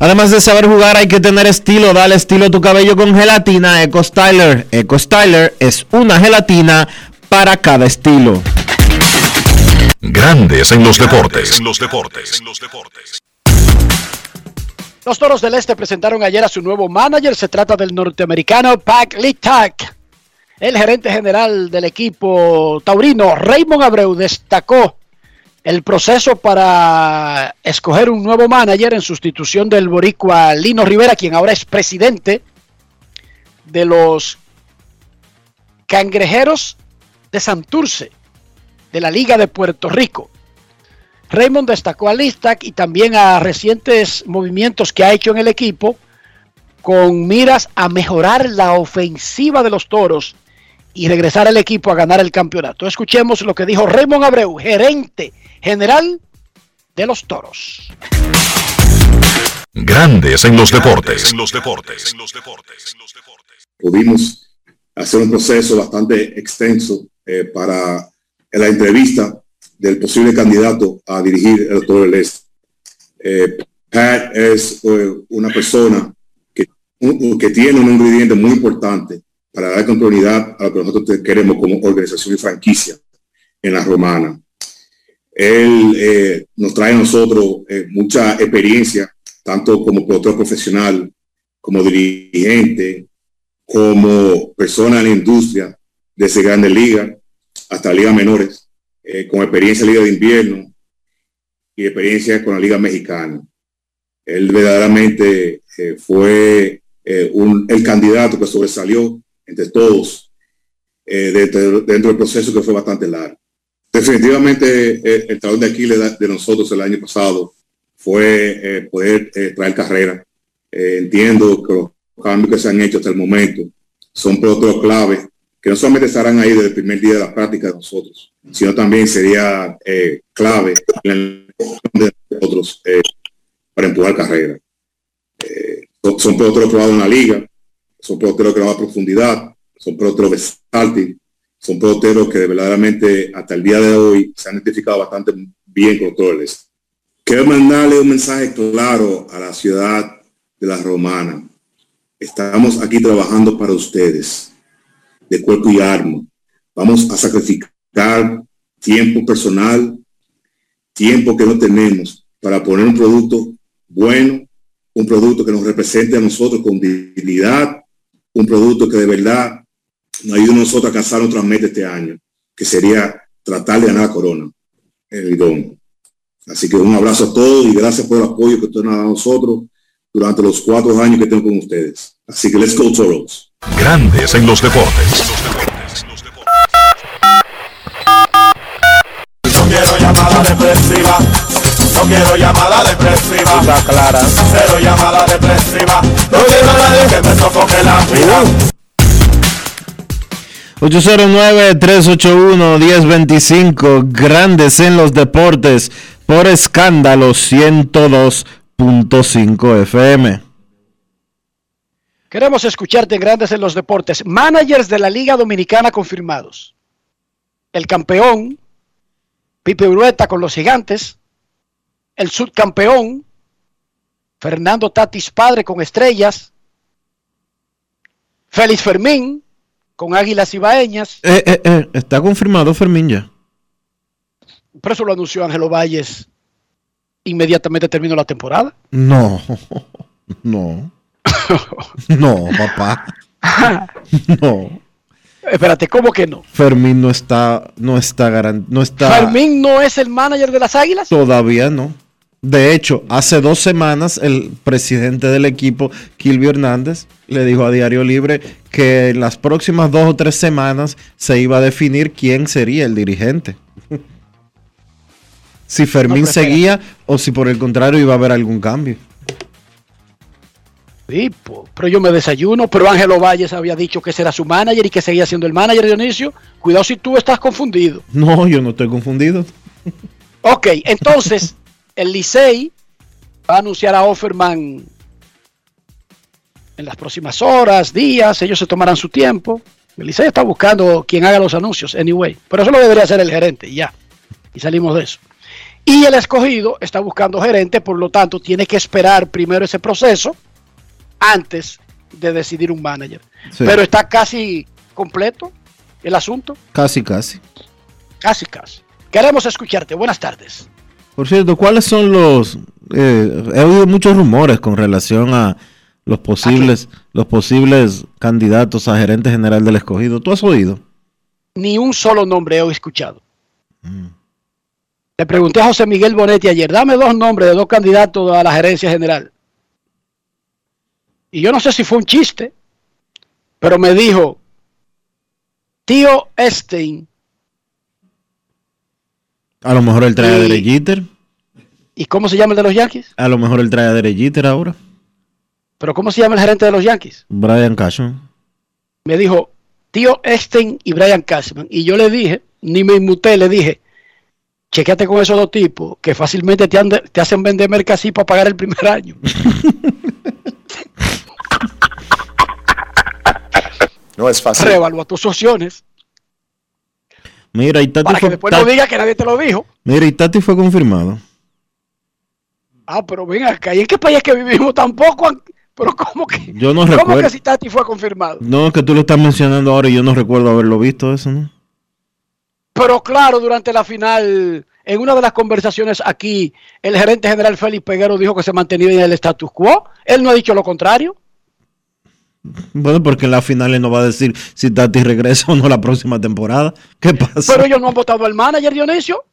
Además de saber jugar, hay que tener estilo. Dale estilo a tu cabello con gelatina Eco Styler. Eco Styler es una gelatina para cada estilo. Grandes en los deportes. Los Toros del Este presentaron ayer a su nuevo manager. Se trata del norteamericano Pac Litak. El gerente general del equipo taurino, Raymond Abreu, destacó el proceso para escoger un nuevo manager en sustitución del boricua Lino Rivera, quien ahora es presidente de los Cangrejeros de Santurce, de la Liga de Puerto Rico. Raymond destacó a Listac y también a recientes movimientos que ha hecho en el equipo con miras a mejorar la ofensiva de los toros y regresar al equipo a ganar el campeonato. Escuchemos lo que dijo Raymond Abreu, gerente general de los toros. Grandes en los deportes. Pudimos hacer un proceso bastante extenso eh, para la entrevista del posible candidato a dirigir el Toro del Este. Eh, Pat es eh, una persona que, que tiene un ingrediente muy importante para dar continuidad a lo que nosotros queremos como organización y franquicia en la romana. Él eh, nos trae a nosotros eh, mucha experiencia, tanto como productor profesional, como dirigente, como persona en la industria, desde grandes ligas hasta ligas menores, eh, con experiencia en Liga de Invierno y experiencia con la Liga Mexicana. Él verdaderamente fue el candidato que sobresalió entre todos dentro del proceso que fue bastante largo. Definitivamente eh, el trabajo de Aquiles de nosotros el año pasado fue eh, poder eh, traer carrera. entiendo que los cambios que se han hecho hasta el momento son productos clave que no solamente estarán ahí desde el primer día de la práctica de nosotros, sino también sería clave en de nosotros para empujar carrera. son productos probados en la liga, son productos que van a profundidad, son productos versátiles son peloteros que verdaderamente hasta el día de hoy se han identificado bastante bien con controles. Quiero mandarle un mensaje claro a la ciudad de la Romana. Estamos aquí trabajando para ustedes, de cuerpo y arma. Vamos a sacrificar tiempo personal, tiempo que no tenemos para poner un producto bueno, un producto que nos represente a nosotros con dignidad, un producto que de verdad nos ayuda a nosotros a alcanzar otra meta este año, que sería tratar de ganar la corona, el bidón. Así que un abrazo a todos y gracias por el apoyo que ustedes nos dado a nosotros durante los cuatro años que tengo con ustedes. Así que let's go Toros. Grandes en los deportes. Quiero llamada depresiva. Está clara. Cero llamada depresiva. No quiero a nadie que me sofoque la vida. 809-381-1025, grandes en los deportes, por escándalo 102.5 FM. Queremos escucharte en Grandes en los Deportes. Managers de la Liga Dominicana confirmados. El campeón Pipe Urueta con los gigantes, el subcampeón, Fernando Tatis padre con estrellas, Félix Fermín con Águilas Ibaeñas, Eh, eh, eh, está confirmado Fermín ya. por eso lo anunció Ángelo Valles inmediatamente terminó la temporada. No, *laughs* no, *laughs* no, papá. *laughs* No, Espérate, ¿cómo que no? Fermín no está, no está garan- no está. Fermín no es el manager de las Águilas. Todavía no. De hecho, hace dos semanas el presidente del equipo, Kilvio Hernández, le dijo a Diario Libre que en las próximas dos o tres semanas se iba a definir quién sería el dirigente. *laughs* si Fermín seguía o si por el contrario iba a haber algún cambio. Tipo, pero yo me desayuno, pero Ángelo Valles había dicho que ese era su manager y que seguía siendo el manager Dionisio. Cuidado si tú estás confundido. No, yo no estoy confundido. Ok, entonces *laughs* el Licey va a anunciar a Offerman en las próximas horas, días, ellos se tomarán su tiempo. El Licey está buscando quien haga los anuncios, anyway, pero eso lo debería hacer el gerente y ya. Y salimos de eso. Y el escogido está buscando gerente, por lo tanto tiene que esperar primero ese proceso antes de decidir un manager. Sí. Pero está casi completo el asunto, Casi, casi. casi, casi. Queremos escucharte. Buenas tardes. Por cierto, ¿cuáles son los... eh, he oído muchos rumores con relación a los posibles, los posibles candidatos a gerente general del escogido. ¿Tú has oído? ni un solo nombre he escuchado. Le pregunté a José Miguel Bonetti ayer, dame dos nombres de dos candidatos a la gerencia general. Y yo no sé si fue un chiste, pero me dijo, tío Estein, A lo mejor él trae a Y- Derek Jeter. ¿y cómo se llama el de los Yankees? A lo mejor él trae a Derek Jeter ahora. Pero ¿cómo se llama el gerente de los Yankees? Brian Cashman. Me dijo, tío Estein y Brian Cashman. Y yo le dije, ni me inmuté, le dije, chequeate con esos dos tipos que fácilmente te, hacen vender mercancía para pagar el primer año. *laughs* No es fácil. Reevalúa tus opciones Mira, y Tati para que fue, después Tati- no diga que nadie te lo dijo. mira, y Tati fue confirmado. Ah, pero ven acá, ¿y en qué país que vivimos tampoco? Pero ¿cómo que? Yo no ¿Cómo recuerdo. que si Tati fue confirmado? No, es que tú lo estás mencionando ahora y yo no recuerdo haberlo visto eso, ¿no? Pero claro, durante la final, en una de las conversaciones aquí, el gerente general Félix Peguero dijo que se mantenía en el status quo. Él no ha dicho lo contrario. Bueno, porque en la final no va a decir si Tati regresa o no la próxima temporada. ¿Qué pasa? Pero ellos no han votado al manager, Dionisio.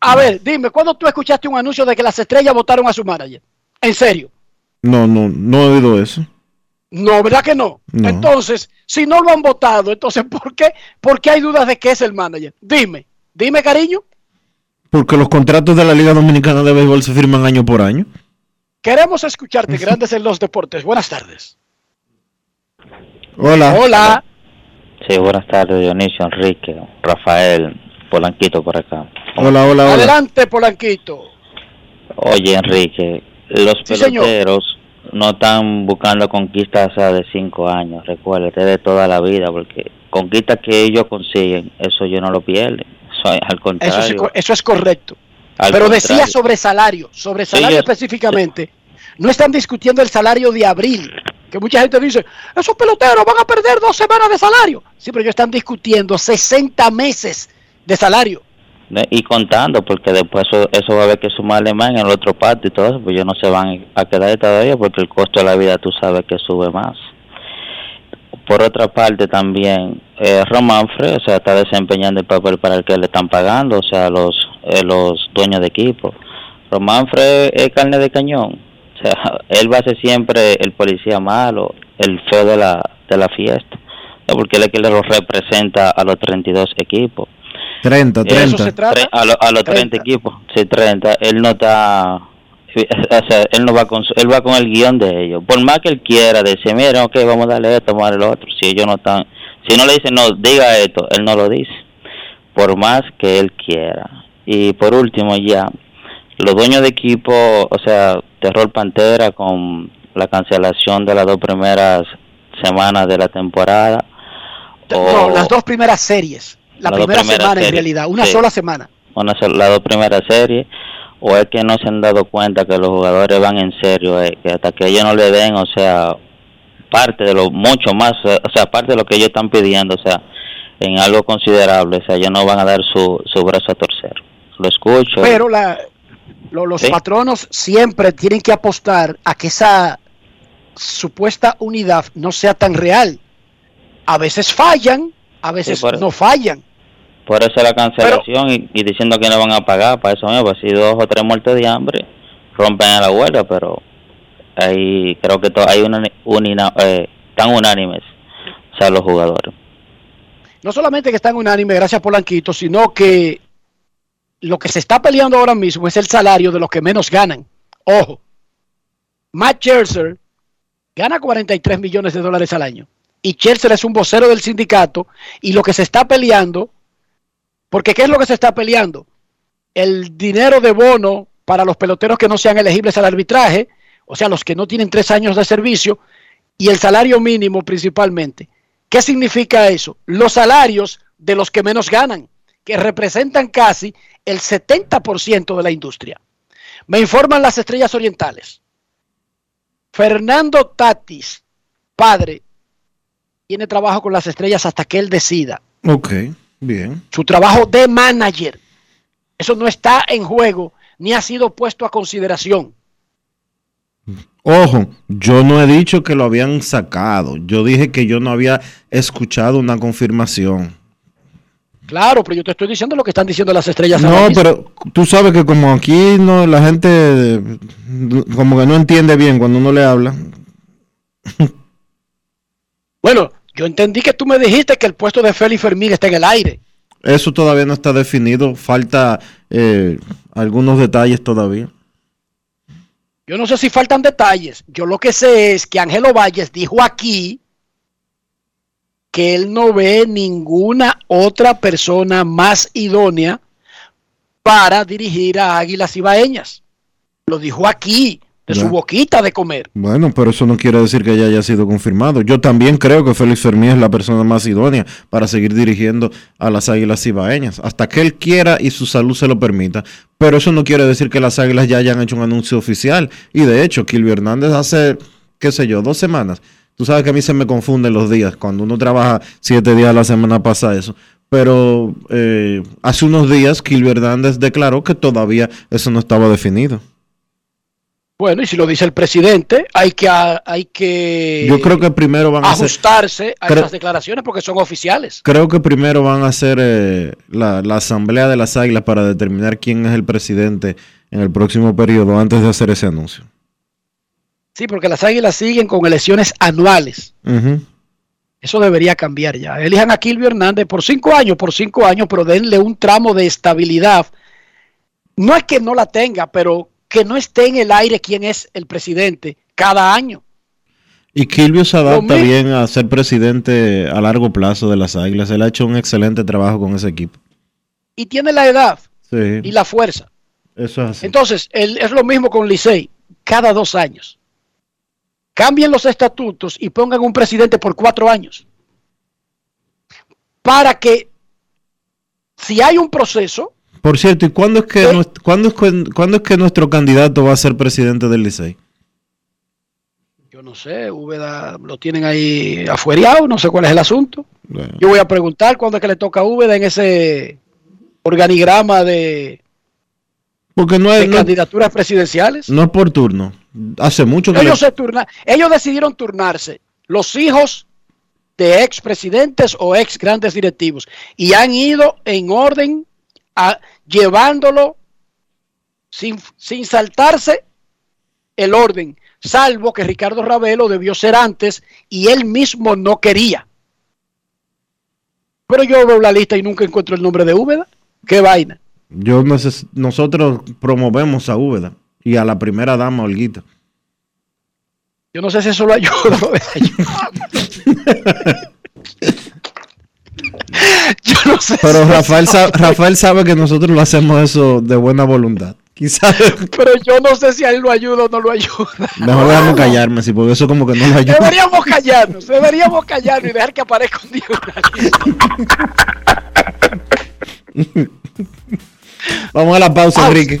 A ver, dime, ¿cuándo tú escuchaste un anuncio de que las estrellas votaron a su manager? ¿En serio? No, no, no he oído eso. No, ¿verdad que no? No. Entonces, si no lo han votado, entonces, ¿por qué? ¿por qué hay dudas de que es el manager? Dime, dime, cariño. Porque los contratos de la Liga Dominicana de Béisbol se firman año por año. Queremos escucharte, Grandes en los Deportes. Buenas tardes. Hola. Hola. Sí, buenas tardes, Dionisio, Enrique, Rafael, Polanquito por acá. Hola, hola, hola. Adelante, Polanquito. Oye, Enrique, los Sí, señor. peloteros no están buscando conquistas de cinco años, recuérdate, de toda la vida, porque conquistas que ellos consiguen, eso ellos no lo pierden. Eso, al Eso, contrario. sí co- eso es correcto. al Pero contrario. decía sobre salario, sobre salario específicamente. No están discutiendo el salario de abril, que mucha gente dice, esos peloteros van a perder dos semanas de salario. Sí, pero ellos están discutiendo 60 meses de salario. Y contando, porque después eso, eso va a haber que sumarle más en el otro parte y todo eso, pues ellos no se van a quedar todavía porque el costo de la vida tú sabes que sube más. Por otra parte también, eh, Romanfre, o sea, está desempeñando el papel para el que le están pagando, o sea, los, eh, los dueños de equipo. Romanfre es carne de cañón, sea, *laughs* él va a ser siempre el policía malo, el feo de la, de la fiesta, porque él es el que le representa a los 32 equipos. 30, Eh, 30. tre- A, lo- a los 30 equipos, sí, 30. Él no está, o sea, él no va con, su- él va con el guion de ellos. Por más que él quiera decir, mira, ok, vamos a darle esto, vamos a darle lo otro. Si ellos no están, si no le dicen, no, diga esto, él no lo dice. Por más que él quiera. Y por último, ya, los dueños de equipo, o sea, Terror Pantera con la cancelación de las dos primeras semanas de la temporada. No, las dos primeras series. La primera semana en realidad, una sí. sola semana. una sol- las dos primeras series, o es que no se han dado cuenta que los jugadores van en serio, eh, que hasta que ellos no le den, o sea, parte de lo mucho más, eh, o sea, parte de lo que ellos están pidiendo, o sea, en algo considerable, o sea, ellos no van a dar su, su brazo a torcer. Lo escucho. Pero la, lo- los Sí. patronos siempre tienen que apostar a que esa supuesta unidad no sea tan real. A veces fallan, a veces no fallan. Por eso la cancelación y, y diciendo que no van a pagar, para eso mismo, pues si dos o tres muertes de hambre, rompen a la huelga, pero ahí creo que hay una, unina- eh, tan unánimes, o sea, los jugadores. No solamente que están unánime, gracias Polanquito, sino que lo que se está peleando ahora mismo es el salario de los que menos ganan. Ojo, Matt Scherzer gana 43 millones de dólares al año. Y Scherzer es un vocero del sindicato y lo que se está peleando, porque ¿qué es lo que se está peleando? El dinero de bono para los peloteros que no sean elegibles al arbitraje, o sea, los que no tienen tres años de servicio, y el salario mínimo principalmente. ¿Qué significa eso? Los salarios de los que menos ganan, que representan casi el 70% de la industria. Me informan las estrellas orientales. Fernando Tatis, padre, tiene trabajo con las estrellas hasta que él decida. Ok, bien. Su trabajo de manager. Eso no está en juego ni ha sido puesto a consideración. Ojo, yo no he dicho que lo habían sacado. Yo dije que yo no había escuchado una confirmación. Claro, pero yo te estoy diciendo lo que están diciendo las estrellas. No, pero tú sabes que como aquí no la gente como que no entiende bien cuando uno le habla. Bueno, yo entendí que tú me dijiste que el puesto de Félix Fermín está en el aire. Eso todavía no está definido. Falta eh, algunos detalles todavía. Yo no sé si faltan detalles. Yo lo que sé es que Ángelo Valles dijo aquí que él no ve ninguna otra persona más idónea para dirigir a Águilas Ibaeñas. Lo dijo aquí, de su boquita de comer. Bueno, pero eso no quiere decir que ya haya sido confirmado. Yo también creo que Félix Fermín es la persona más idónea para seguir dirigiendo a las Águilas Cibaeñas, hasta que él quiera y su salud se lo permita. Pero eso no quiere decir que las Águilas ya hayan hecho un anuncio oficial. Y de hecho, Kilby Hernández hace, qué sé yo, dos semanas. Tú sabes que a mí se me confunden los días. Cuando uno trabaja siete días a la semana pasa eso. Pero eh, hace unos días Kilby Hernández declaró que todavía eso no estaba definido. Bueno, y si lo dice el presidente, hay que, hay que Yo creo que primero van a hacer... ajustarse a esas declaraciones porque son oficiales. Creo que primero van a hacer eh, la, la asamblea de las águilas para determinar quién es el presidente en el próximo periodo antes de hacer ese anuncio. Sí, porque las águilas siguen con elecciones anuales. Eso debería cambiar ya. Elijan a Kilvio Hernández por cinco años, por cinco años, pero denle un tramo de estabilidad. No es que no la tenga, pero que no esté en el aire quién es el presidente cada año. Y Kilvio se adapta bien a ser presidente a largo plazo de las águilas. Él ha hecho un excelente trabajo con ese equipo. Y tiene la edad Sí, y la fuerza. eso es así. Entonces, el- es lo mismo con Licey, cada dos años. Cambien los estatutos y pongan un presidente por cuatro años. Para que, si hay un proceso, Por cierto, ¿y cuándo es, que cuándo, es, que- cuándo es que nuestro candidato va a ser presidente del Licey? yo no sé, Úbeda lo tienen ahí afuereado, no sé cuál es el asunto. Yo voy a preguntar cuándo es que le toca a Úbeda en ese organigrama de, Porque no de no, candidaturas presidenciales. no es por turno. Hace mucho que... Ellos le- se turna, ellos decidieron turnarse, los hijos de ex presidentes o ex grandes directivos, y han ido en orden a, llevándolo sin, sin saltarse el orden, salvo que Ricardo Ravelo debió ser antes y él mismo no quería. Pero yo veo la lista y nunca encuentro el nombre de Úbeda. ¿Qué vaina? Yo neces- nosotros promovemos a Úbeda y a la primera dama Olguita. Yo no sé si eso lo ayuda. *laughs* Yo no sé Pero si Rafael, eso- sa- Rafael sabe que nosotros lo hacemos eso de buena voluntad. Quizás Pero yo no sé si a él lo ayuda o no lo ayuda. mejor déjame callarme, sí, porque eso como que no lo ayuda. Deberíamos callarnos, deberíamos callarnos y dejar que aparezca un día. Vamos a la Pausa. Enrique.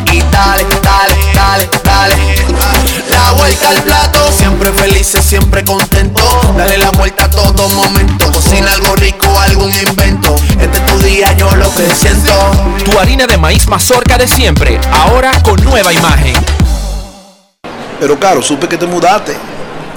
y dale, dale, dale, dale. La vuelta al plato, siempre felices, siempre contento. Dale la vuelta a todo momento. Cocina algo rico, algún invento. Este es tu día, yo lo que siento. Tu harina de maíz mazorca de siempre, ahora con nueva imagen. Pero claro, supe que te mudaste.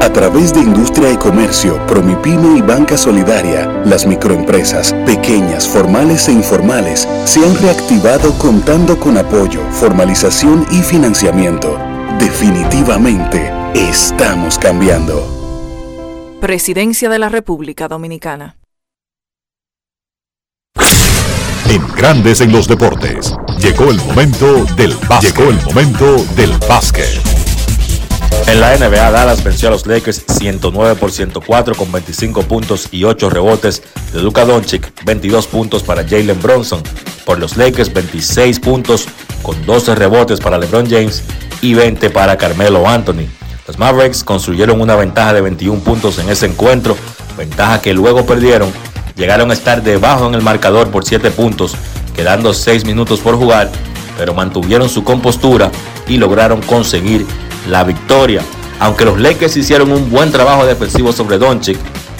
A través de Industria y Comercio, Promipyme y Banca Solidaria, las microempresas, pequeñas, formales e informales, se han reactivado contando con apoyo, formalización y financiamiento. Definitivamente, estamos cambiando. Presidencia de la República Dominicana. En Grandes en los deportes. Llegó el momento del básquet. Llegó el momento del básquet. En la NBA, Dallas venció a los Lakers 109 por 104 con 25 puntos y 8 rebotes de Luka Doncic, 22 puntos para Jalen Bronson. Por los Lakers, 26 puntos con 12 rebotes para LeBron James y 20 para Carmelo Anthony. Los Mavericks construyeron una ventaja de 21 puntos en ese encuentro, ventaja que luego perdieron. Llegaron a estar debajo en el marcador por 7 puntos, quedando 6 minutos por jugar, pero mantuvieron su compostura y lograron conseguir la victoria. Aunque los Lakers hicieron un buen trabajo defensivo sobre Doncic,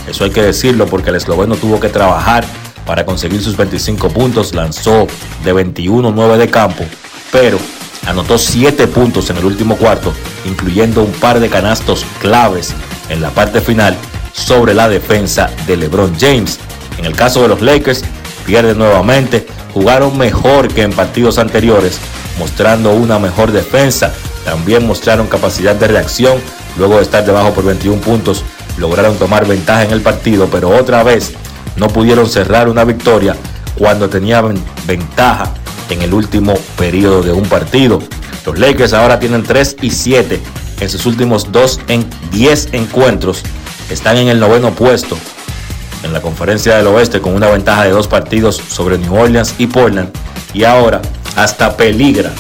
eso hay que decirlo porque el esloveno tuvo que trabajar para conseguir sus 25 puntos, lanzó de 21-9 de campo, pero anotó 7 puntos en el último cuarto, incluyendo un par de canastos claves en la parte final sobre la defensa de LeBron James. En el caso de los Lakers, pierden nuevamente, jugaron mejor que en partidos anteriores, mostrando una mejor defensa, también mostraron capacidad de reacción, luego de estar debajo por 21 puntos, lograron tomar ventaja en el partido, pero otra vez no pudieron cerrar una victoria cuando tenían ventaja en el último periodo de un partido. Los Lakers ahora tienen 3 y 7 en sus últimos 2 en 10 encuentros. Están en el noveno puesto en la conferencia del oeste con una ventaja de dos partidos sobre New Orleans y Portland. Y ahora hasta peligra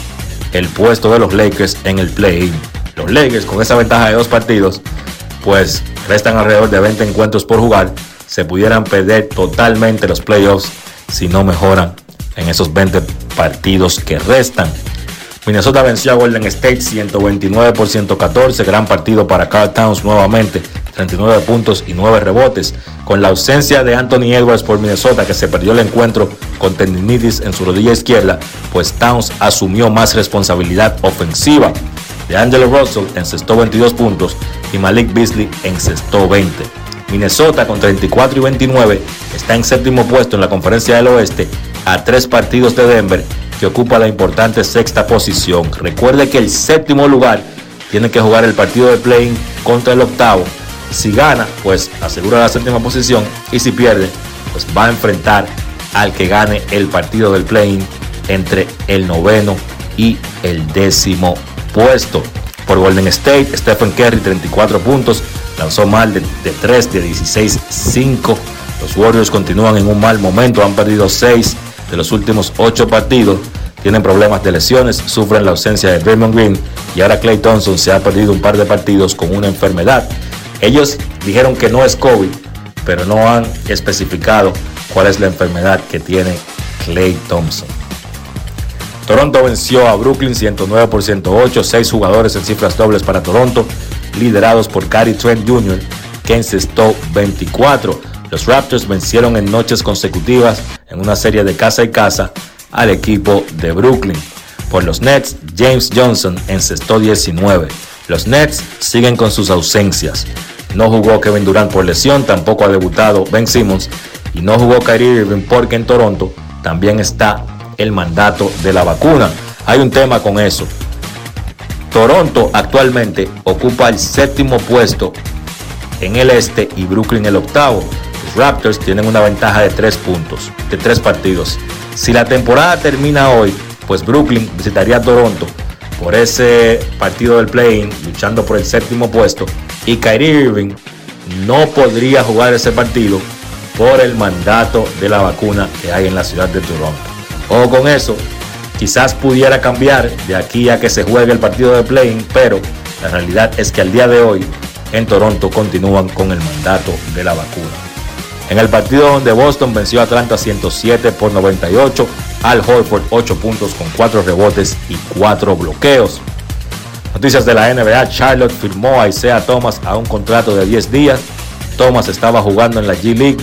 el puesto de los Lakers en el play-in. Los Lakers con esa ventaja de dos partidos, pues restan alrededor de 20 encuentros por jugar. Se pudieran perder totalmente los playoffs si no mejoran en esos 20 partidos que restan. Minnesota venció a Golden State 129 por 114, gran partido para Carl Towns nuevamente, 39 puntos y 9 rebotes. Con la ausencia de Anthony Edwards por Minnesota, que se perdió el encuentro con tendinitis en su rodilla izquierda, pues Towns asumió más responsabilidad ofensiva. De Angelo Russell encestó 22 puntos y Malik Beasley encestó 20. Minnesota con 34 y 29 está en séptimo puesto en la conferencia del oeste a tres partidos de Denver que ocupa la importante sexta posición. Recuerde que el séptimo lugar tiene que jugar el partido de play contra el octavo. Si gana, pues asegura la séptima posición y si pierde, pues va a enfrentar al que gane el partido del play entre el noveno y el décimo puesto. Por Golden State, Stephen Curry 34 puntos, lanzó mal de, de 3 de 16-5. Los Warriors continúan en un mal momento, han perdido 6 de los últimos 8 partidos. Tienen problemas de lesiones, sufren la ausencia de Draymond Green y ahora Clay Thompson se ha perdido un par de partidos con una enfermedad. Ellos dijeron que no es COVID, pero no han especificado cuál es la enfermedad que tiene Clay Thompson. Toronto venció a Brooklyn 109 por 108, 6 jugadores en cifras dobles para Toronto, liderados por Gary Trent Jr., que encestó 24. Los Raptors vencieron en noches consecutivas en una serie de casa y casa al equipo de Brooklyn. Por los Nets, James Johnson encestó 19. Los Nets siguen con sus ausencias. No jugó Kevin Durant por lesión, tampoco ha debutado Ben Simmons y no jugó Kyrie Irving porque en Toronto también está el mandato de la vacuna. Hay un tema con eso. Toronto actualmente ocupa el séptimo puesto en el este y Brooklyn el octavo. Raptors tienen una ventaja de tres puntos, de tres partidos. Si la temporada termina hoy, pues Brooklyn visitaría Toronto por ese partido del play-in, luchando por el séptimo puesto, y Kyrie Irving no podría jugar ese partido por el mandato de la vacuna que hay en la ciudad de Toronto. O con eso, quizás pudiera cambiar de aquí a que se juegue el partido de play-in, pero la realidad es que al día de hoy en Toronto continúan con el mandato de la vacuna. En el partido donde Boston venció a Atlanta 107 por 98, Al Horford 8 puntos con 4 rebotes y 4 bloqueos. Noticias de la NBA, Charlotte firmó a Isaiah Thomas a un contrato de 10 días. Thomas estaba jugando en la G League,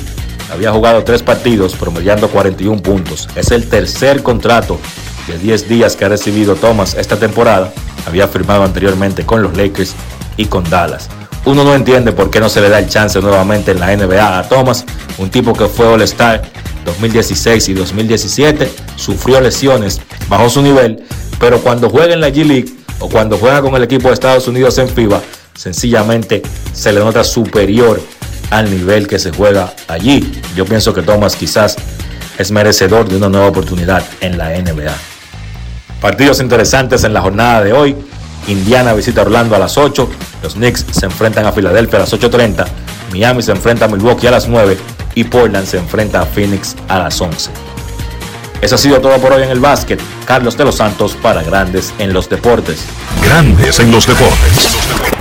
había jugado 3 partidos promediando 41 puntos. Es el tercer contrato de 10 días que ha recibido Thomas esta temporada. Había firmado anteriormente con los Lakers y con Dallas. Uno no entiende por qué no se le da el chance nuevamente en la NBA a Thomas, un tipo que fue All-Star 2016 y 2017, sufrió lesiones, bajó su nivel, pero cuando juega en la G League o cuando juega con el equipo de Estados Unidos en FIBA, sencillamente se le nota superior al nivel que se juega allí. Yo pienso que Thomas quizás es merecedor de una nueva oportunidad en la NBA. Partidos interesantes en la jornada de hoy. Indiana visita Orlando a las 8. Los Knicks se enfrentan a Filadelfia a las 8.30. Miami se enfrenta a Milwaukee a las 9. Y Portland se enfrenta a Phoenix a las 11. Eso ha sido todo por hoy en el básquet. Carlos de los Santos para Grandes en los Deportes. Grandes en los deportes.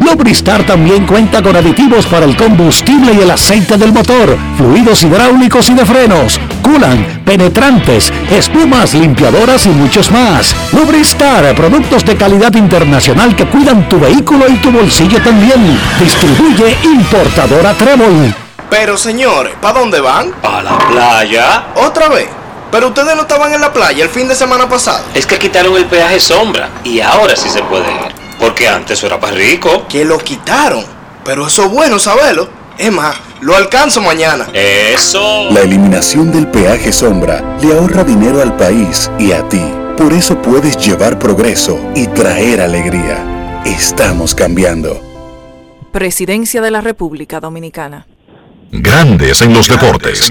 Lubristar también cuenta con aditivos para el combustible y el aceite del motor fluidos hidráulicos y de frenos, culan, penetrantes, espumas, limpiadoras y muchos más. Lubristar, productos de calidad internacional que cuidan tu vehículo y tu bolsillo también. Distribuye importadora Trébol. Pero señores, ¿para dónde van? A la playa. ¿Otra vez? Pero ustedes no estaban en la playa el fin de semana pasado. Es que quitaron el peaje sombra y ahora sí se puede ir. Porque antes era para rico. Que lo quitaron. Pero eso es bueno saberlo. Es más, lo alcanzo mañana. Eso. La eliminación del peaje sombra le ahorra dinero al país y a ti. Por eso puedes llevar progreso y traer alegría. Estamos cambiando. Presidencia de la República Dominicana. Grandes en los deportes.